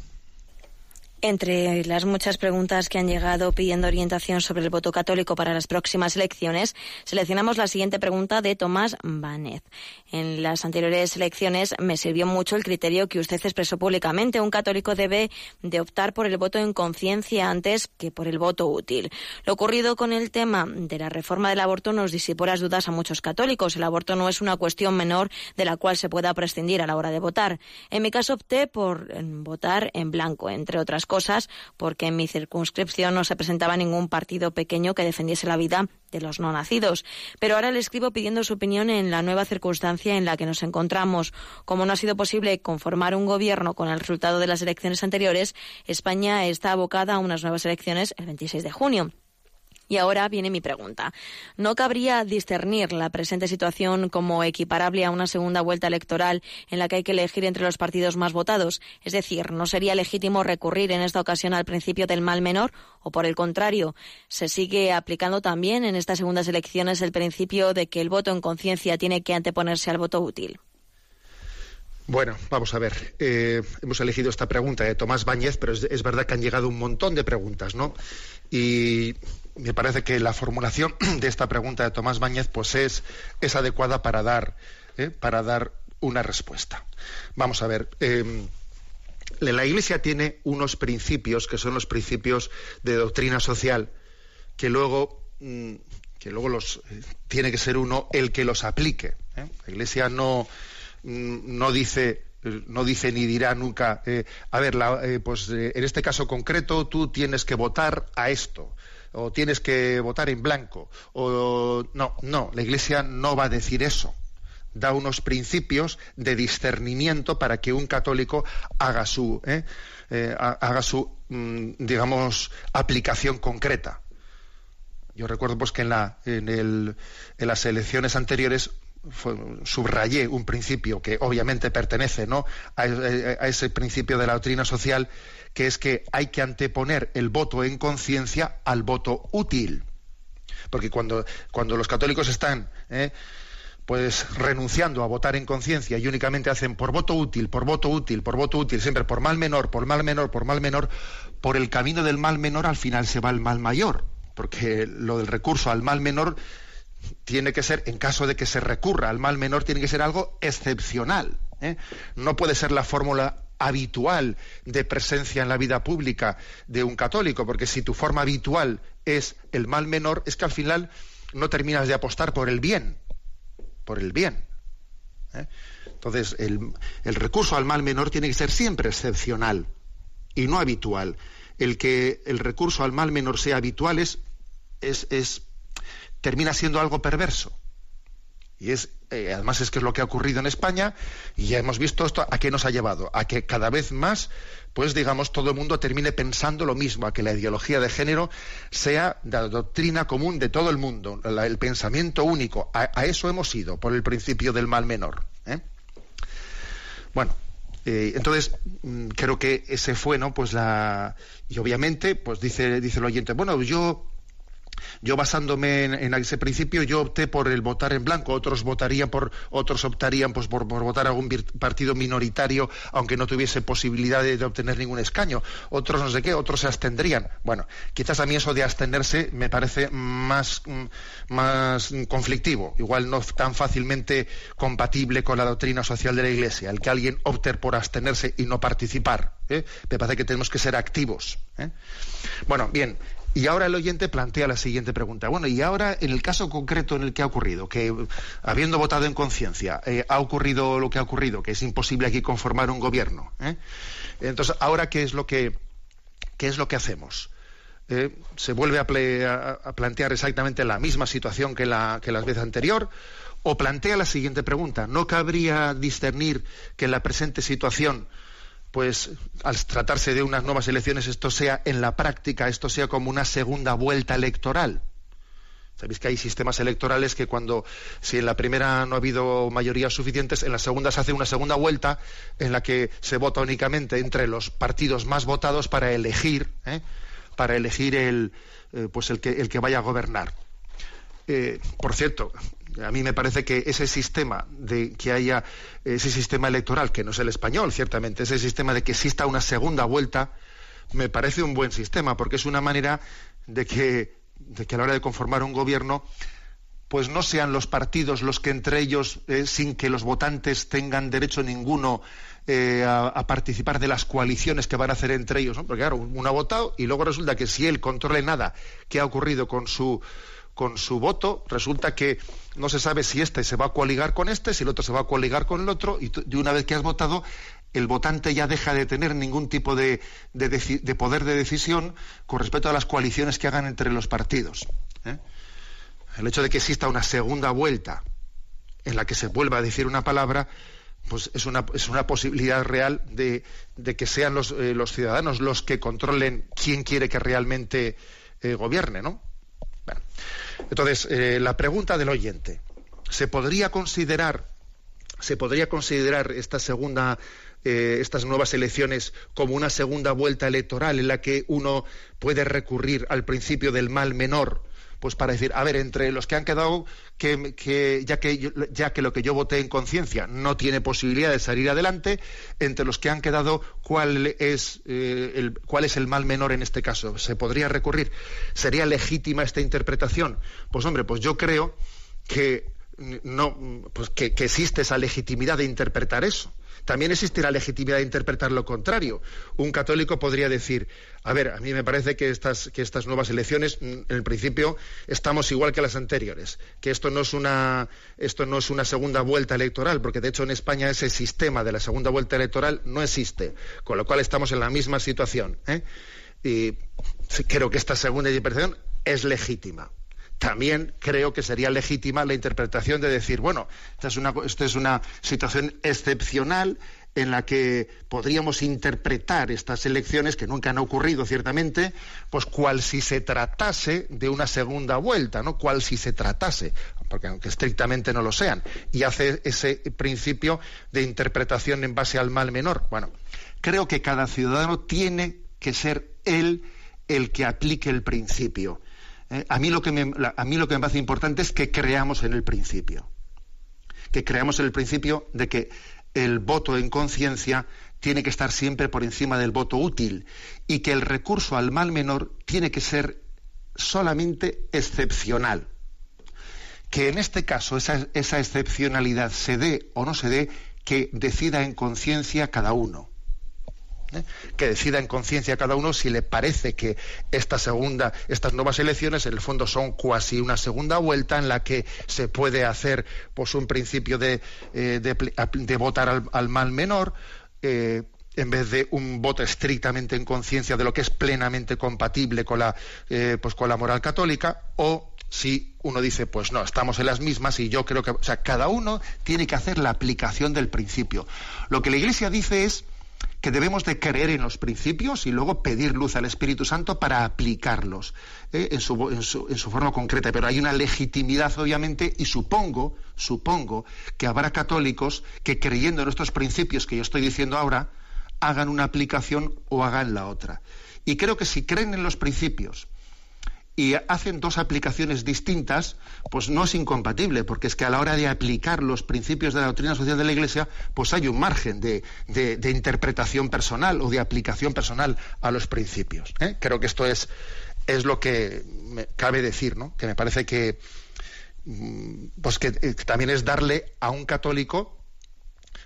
Entre las muchas preguntas que han llegado pidiendo orientación sobre el voto católico para las próximas elecciones, seleccionamos la siguiente pregunta de Tomás Bánez. En las anteriores elecciones me sirvió mucho el criterio que usted expresó públicamente. Un católico debe de optar por el voto en conciencia antes que por el voto útil. Lo ocurrido con el tema de la reforma del aborto nos disipó las dudas a muchos católicos. El aborto no es una cuestión menor de la cual se pueda prescindir a la hora de votar. En mi caso opté por votar en blanco, entre otras cosas porque en mi circunscripción no se presentaba ningún partido pequeño que defendiese la vida de los no nacidos. Pero ahora le escribo pidiendo su opinión en la nueva circunstancia en la que nos encontramos. Como no ha sido posible conformar un gobierno con el resultado de las elecciones anteriores, España está abocada a unas nuevas elecciones el 26 de junio. Y ahora viene mi pregunta. ¿No cabría discernir la presente situación como equiparable a una segunda vuelta electoral en la que hay que elegir entre los partidos más votados? Es decir, ¿no sería legítimo recurrir en esta ocasión al principio del mal menor? ¿O por el contrario, se sigue aplicando también en estas segundas elecciones el principio de que el voto en conciencia tiene que anteponerse al voto útil? Bueno, vamos a ver. Eh, hemos elegido esta pregunta de Tomás Báñez, pero es, es, verdad que han llegado un montón de preguntas, ¿no? Y me parece que la formulación de esta pregunta de Tomás Báñez pues es, es adecuada para dar, ¿eh? para dar una respuesta. Vamos a ver. Em, la Iglesia tiene unos principios que son los principios de doctrina social que luego mm, que luego los eh, tiene que ser uno el que los aplique. ¿eh? La Iglesia no mm, no dice no dice ni dirá nunca, a ver, pues en este caso concreto tú tienes que votar a esto o tienes que votar en blanco, o no, no, la Iglesia no va a decir eso. Da unos principios de discernimiento para que un católico haga su, ¿eh? Eh, haga su, mm, digamos, aplicación concreta. Yo recuerdo pues que en, la, en, el, en las elecciones anteriores subrayé un principio que obviamente pertenece ¿no? a, a, ese principio de la doctrina social que es que hay que anteponer el voto en conciencia al voto útil. Porque cuando, cuando los católicos están ¿eh? pues renunciando a votar en conciencia y únicamente hacen por voto útil, por voto útil, por voto útil, siempre por mal menor, por mal menor, por mal menor, por el camino del mal menor al final se va el mal mayor. Porque lo del recurso al mal menor tiene que ser, en caso de que se recurra al mal menor, tiene que ser algo excepcional. ¿eh? No puede ser la fórmula habitual de presencia en la vida pública de un católico, porque si tu forma habitual es el mal menor, es que al final no terminas de apostar por el bien, por el bien. ¿eh? Entonces, el, recurso al mal menor tiene que ser siempre excepcional y no habitual. El que el recurso al mal menor sea habitual es, es termina siendo algo perverso. Y es, eh, además es que es lo que ha ocurrido en España y ya hemos visto esto a qué nos ha llevado, a que cada vez más, pues digamos, todo el mundo termine pensando lo mismo, a que la ideología de género sea la doctrina común de todo el mundo, el pensamiento único. A, eso hemos ido por el principio del mal menor. ¿eh? Bueno, eh, entonces mm, creo que ese fue, ¿no? Pues la y obviamente, pues dice dice el oyente, bueno, yo yo basándome en, ese principio, yo opté por el votar en blanco, otros votarían por, otros optarían pues, por, votar a algún partido minoritario, aunque no tuviese posibilidad de, obtener ningún escaño, otros no sé qué, otros se abstendrían. Bueno, quizás a mí eso de abstenerse me parece más, más conflictivo, igual no tan fácilmente compatible con la doctrina social de la Iglesia, el que alguien opte por abstenerse y no participar. ¿eh? Me parece que tenemos que ser activos. ¿eh? Bueno, bien, y ahora el oyente plantea la siguiente pregunta. Bueno, y ahora en el caso concreto en el que ha ocurrido, que habiendo votado en conciencia, eh, ha ocurrido lo que ha ocurrido, que es imposible aquí conformar un gobierno. ¿eh? Entonces, ahora qué es lo que ¿qué es lo que hacemos? Eh, ¿Se vuelve a, plantear exactamente la misma situación que la, que la vez anterior? ¿O plantea la siguiente pregunta? ¿No cabría discernir que en la presente situación pues al tratarse de unas nuevas elecciones esto sea en la práctica, esto sea como una segunda vuelta electoral. Sabéis que hay sistemas electorales que cuando, si en la primera no ha habido mayorías suficientes, en la segunda se hace una segunda vuelta en la que se vota únicamente entre los partidos más votados para elegir, ¿eh? para elegir el, eh, pues el que, el que vaya a gobernar. Eh, por cierto, a mí me parece que ese sistema de que haya ese sistema electoral, que no es el español, ciertamente, ese sistema de que exista una segunda vuelta, me parece un buen sistema, porque es una manera de que, de que a la hora de conformar un gobierno, pues no sean los partidos los que entre ellos, eh, sin que los votantes tengan derecho ninguno eh, a, participar de las coaliciones que van a hacer entre ellos, porque claro, uno ha votado y luego resulta que si él controle nada qué ha ocurrido con su con su voto, resulta que no se sabe si este se va a coaligar con este, si el otro se va a coaligar con el otro, y de una vez que has votado, el votante ya deja de tener ningún tipo de, poder de decisión con respecto a las coaliciones que hagan entre los partidos. ¿eh? El hecho de que exista una segunda vuelta en la que se vuelva a decir una palabra, pues es una, es una posibilidad real de, que sean los, eh, los, ciudadanos los que controlen quién quiere que realmente eh, gobierne, ¿no? Entonces, eh, la pregunta del oyente, ¿se podría considerar, se podría considerar esta segunda eh, estas nuevas elecciones como una segunda vuelta electoral en la que uno puede recurrir al principio del mal menor pues para decir, a ver, entre los que han quedado, que, ya, que ya que lo que yo voté en conciencia no tiene posibilidad de salir adelante, entre los que han quedado, ¿cuál es, eh, el, cuál es el mal menor en este caso? ¿Se podría recurrir? ¿Sería legítima esta interpretación? Pues hombre, pues yo creo que no, pues que existe esa legitimidad de interpretar eso también existe la legitimidad de interpretar lo contrario. Un católico podría decir, a ver, a mí me parece que estas, que estas nuevas elecciones, mm, en el principio, estamos igual que las anteriores, que esto no es una, segunda vuelta electoral, porque de hecho en España ese sistema de la segunda vuelta electoral no existe, con lo cual estamos en la misma situación. ¿eh? Y creo que esta segunda interpretación es legítima también creo que sería legítima la interpretación de decir, bueno, esta es una, situación excepcional en la que podríamos interpretar estas elecciones, que nunca han ocurrido ciertamente, pues cual si se tratase de una segunda vuelta, ¿no? Cual si se tratase, porque aunque estrictamente no lo sean, y hace ese principio de interpretación en base al mal menor. Bueno, creo que cada ciudadano tiene que ser él el que aplique el principio ¿eh? a, mí lo que me, parece importante es que creamos en el principio. Que creamos en el principio de que el voto en conciencia tiene que estar siempre por encima del voto útil y que el recurso al mal menor tiene que ser solamente excepcional. Que en este caso esa excepcionalidad se dé o no se dé, que decida en conciencia cada uno. ¿Eh? que decida en conciencia cada uno si le parece que esta segunda, estas nuevas elecciones en el fondo son cuasi una segunda vuelta en la que se puede hacer pues un principio de, eh, votar al, mal menor. Eh, en vez de un voto estrictamente en conciencia de lo que es plenamente compatible con la, pues con la moral católica, o si uno dice, pues no, estamos en las mismas y yo creo que, o sea, cada uno tiene que hacer la aplicación del principio. Lo que la Iglesia dice es que debemos de creer en los principios y luego pedir luz al Espíritu Santo para aplicarlos ¿eh? en, su, en, su, forma concreta. Pero hay una legitimidad, obviamente, y supongo, supongo que habrá católicos que creyendo en estos principios que yo estoy diciendo ahora, hagan una aplicación o hagan la otra. Y creo que si creen en los principios y hacen dos aplicaciones distintas, pues no es incompatible, porque es que a la hora de aplicar los principios de la doctrina social de la Iglesia, pues hay un margen de, interpretación personal o de aplicación personal a los principios. ¿eh? Creo que esto es, es lo que me cabe decir, ¿no? Que me parece que, mm, pues que, eh, también es darle a un católico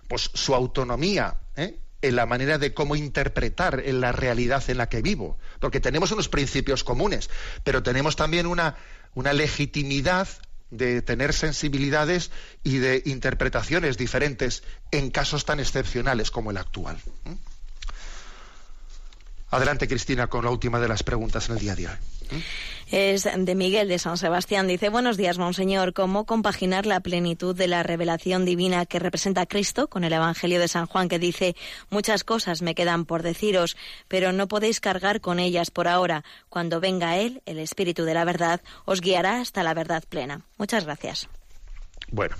pues su autonomía ¿eh? en la manera de cómo interpretar en la realidad en la que vivo. Porque tenemos unos principios comunes, pero tenemos también una, una legitimidad de tener sensibilidades y de interpretaciones diferentes en casos tan excepcionales como el actual. Adelante, Cristina, con la última de las preguntas en el día de hoy. Es de Miguel de San Sebastián. Dice, buenos días, Monseñor. ¿Cómo compaginar la plenitud de la revelación divina que representa Cristo con el Evangelio de San Juan que dice, muchas cosas me quedan por deciros, pero no podéis cargar con ellas por ahora. Cuando venga Él, el Espíritu de la verdad, os guiará hasta la verdad plena. Muchas gracias. Bueno,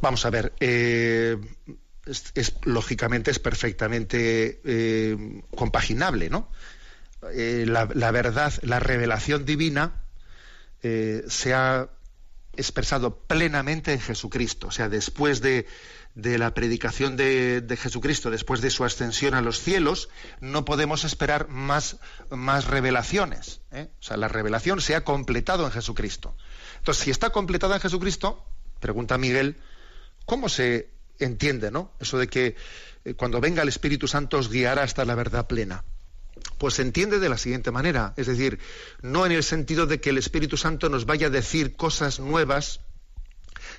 vamos a ver. Eh, es, lógicamente es perfectamente eh, compaginable, ¿no? Eh, la, verdad, la revelación divina eh, se ha expresado plenamente en Jesucristo. O sea, después de, la predicación de, Jesucristo, después de su ascensión a los cielos, no podemos esperar más, más revelaciones. O sea, la revelación se ha completado en Jesucristo. Entonces, si está completada en Jesucristo, pregunta Miguel, ¿cómo se entiende, ¿no? Eso de que eh, cuando venga el Espíritu Santo os guiará hasta la verdad plena. Pues se entiende de la siguiente manera, es decir, no en el sentido de que el Espíritu Santo nos vaya a decir cosas nuevas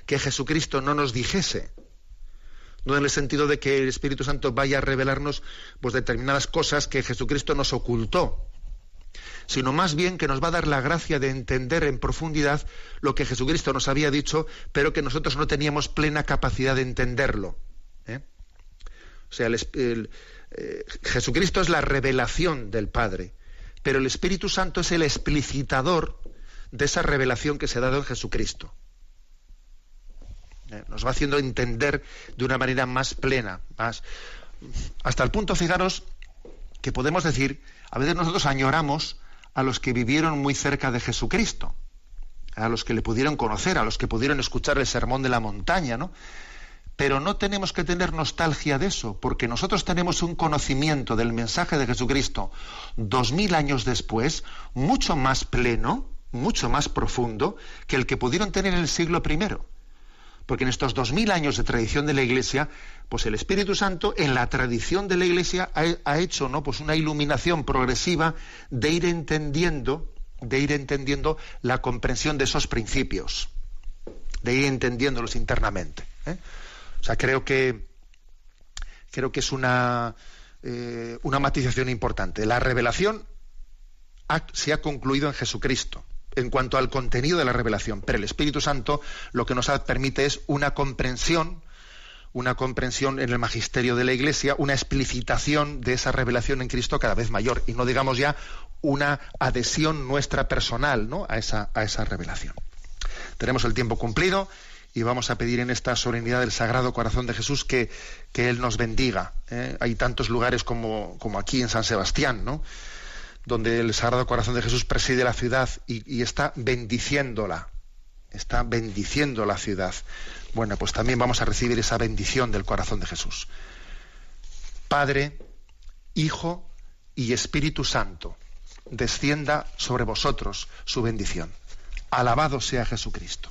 que Jesucristo no nos dijese, no en el sentido de que el Espíritu Santo vaya a revelarnos pues determinadas cosas que Jesucristo nos ocultó, sino más bien que nos va a dar la gracia de entender en profundidad lo que Jesucristo nos había dicho, pero que nosotros no teníamos plena capacidad de entenderlo. ¿eh? O sea, eh, Jesucristo es la revelación del Padre, pero el Espíritu Santo es el explicitador de esa revelación que se ha dado en Jesucristo. ¿Eh? Nos va haciendo entender de una manera más plena, más hasta el punto, fijaros, que podemos decir, a veces nosotros añoramos a los que vivieron muy cerca de Jesucristo, a los que le pudieron conocer, a los que pudieron escuchar el sermón de la montaña, ¿no? Pero no tenemos que tener nostalgia de eso, porque nosotros tenemos un conocimiento del mensaje de Jesucristo dos mil años después, mucho más pleno, mucho más profundo que el que pudieron tener en el siglo primero porque en estos dos mil años de tradición de la Iglesia, pues el Espíritu Santo en la tradición de la Iglesia ha, hecho, ¿no? Pues una iluminación progresiva de ir entendiendo, de ir entendiendo la comprensión de esos principios, de ir entendiéndolos internamente. ¿eh? O sea, creo que creo que es una eh, una matización importante. La revelación se ha concluido en Jesucristo en cuanto al contenido de la revelación, pero el Espíritu Santo lo que nos permite es una comprensión, una comprensión en el magisterio de la Iglesia, una explicitación de esa revelación en Cristo cada vez mayor, y no digamos ya una adhesión nuestra personal ¿no? a, esa, a esa revelación. Tenemos el tiempo cumplido y vamos a pedir en esta solemnidad del Sagrado Corazón de Jesús que, que Él nos bendiga. ¿eh? Hay tantos lugares como, como aquí en San Sebastián, ¿no? Donde el Sagrado Corazón de Jesús preside la ciudad y, está bendiciéndola, está bendiciendo la ciudad. Bueno, pues también vamos a recibir esa bendición del corazón de Jesús. Padre, Hijo y Espíritu Santo, descienda sobre vosotros su bendición. Alabado sea Jesucristo.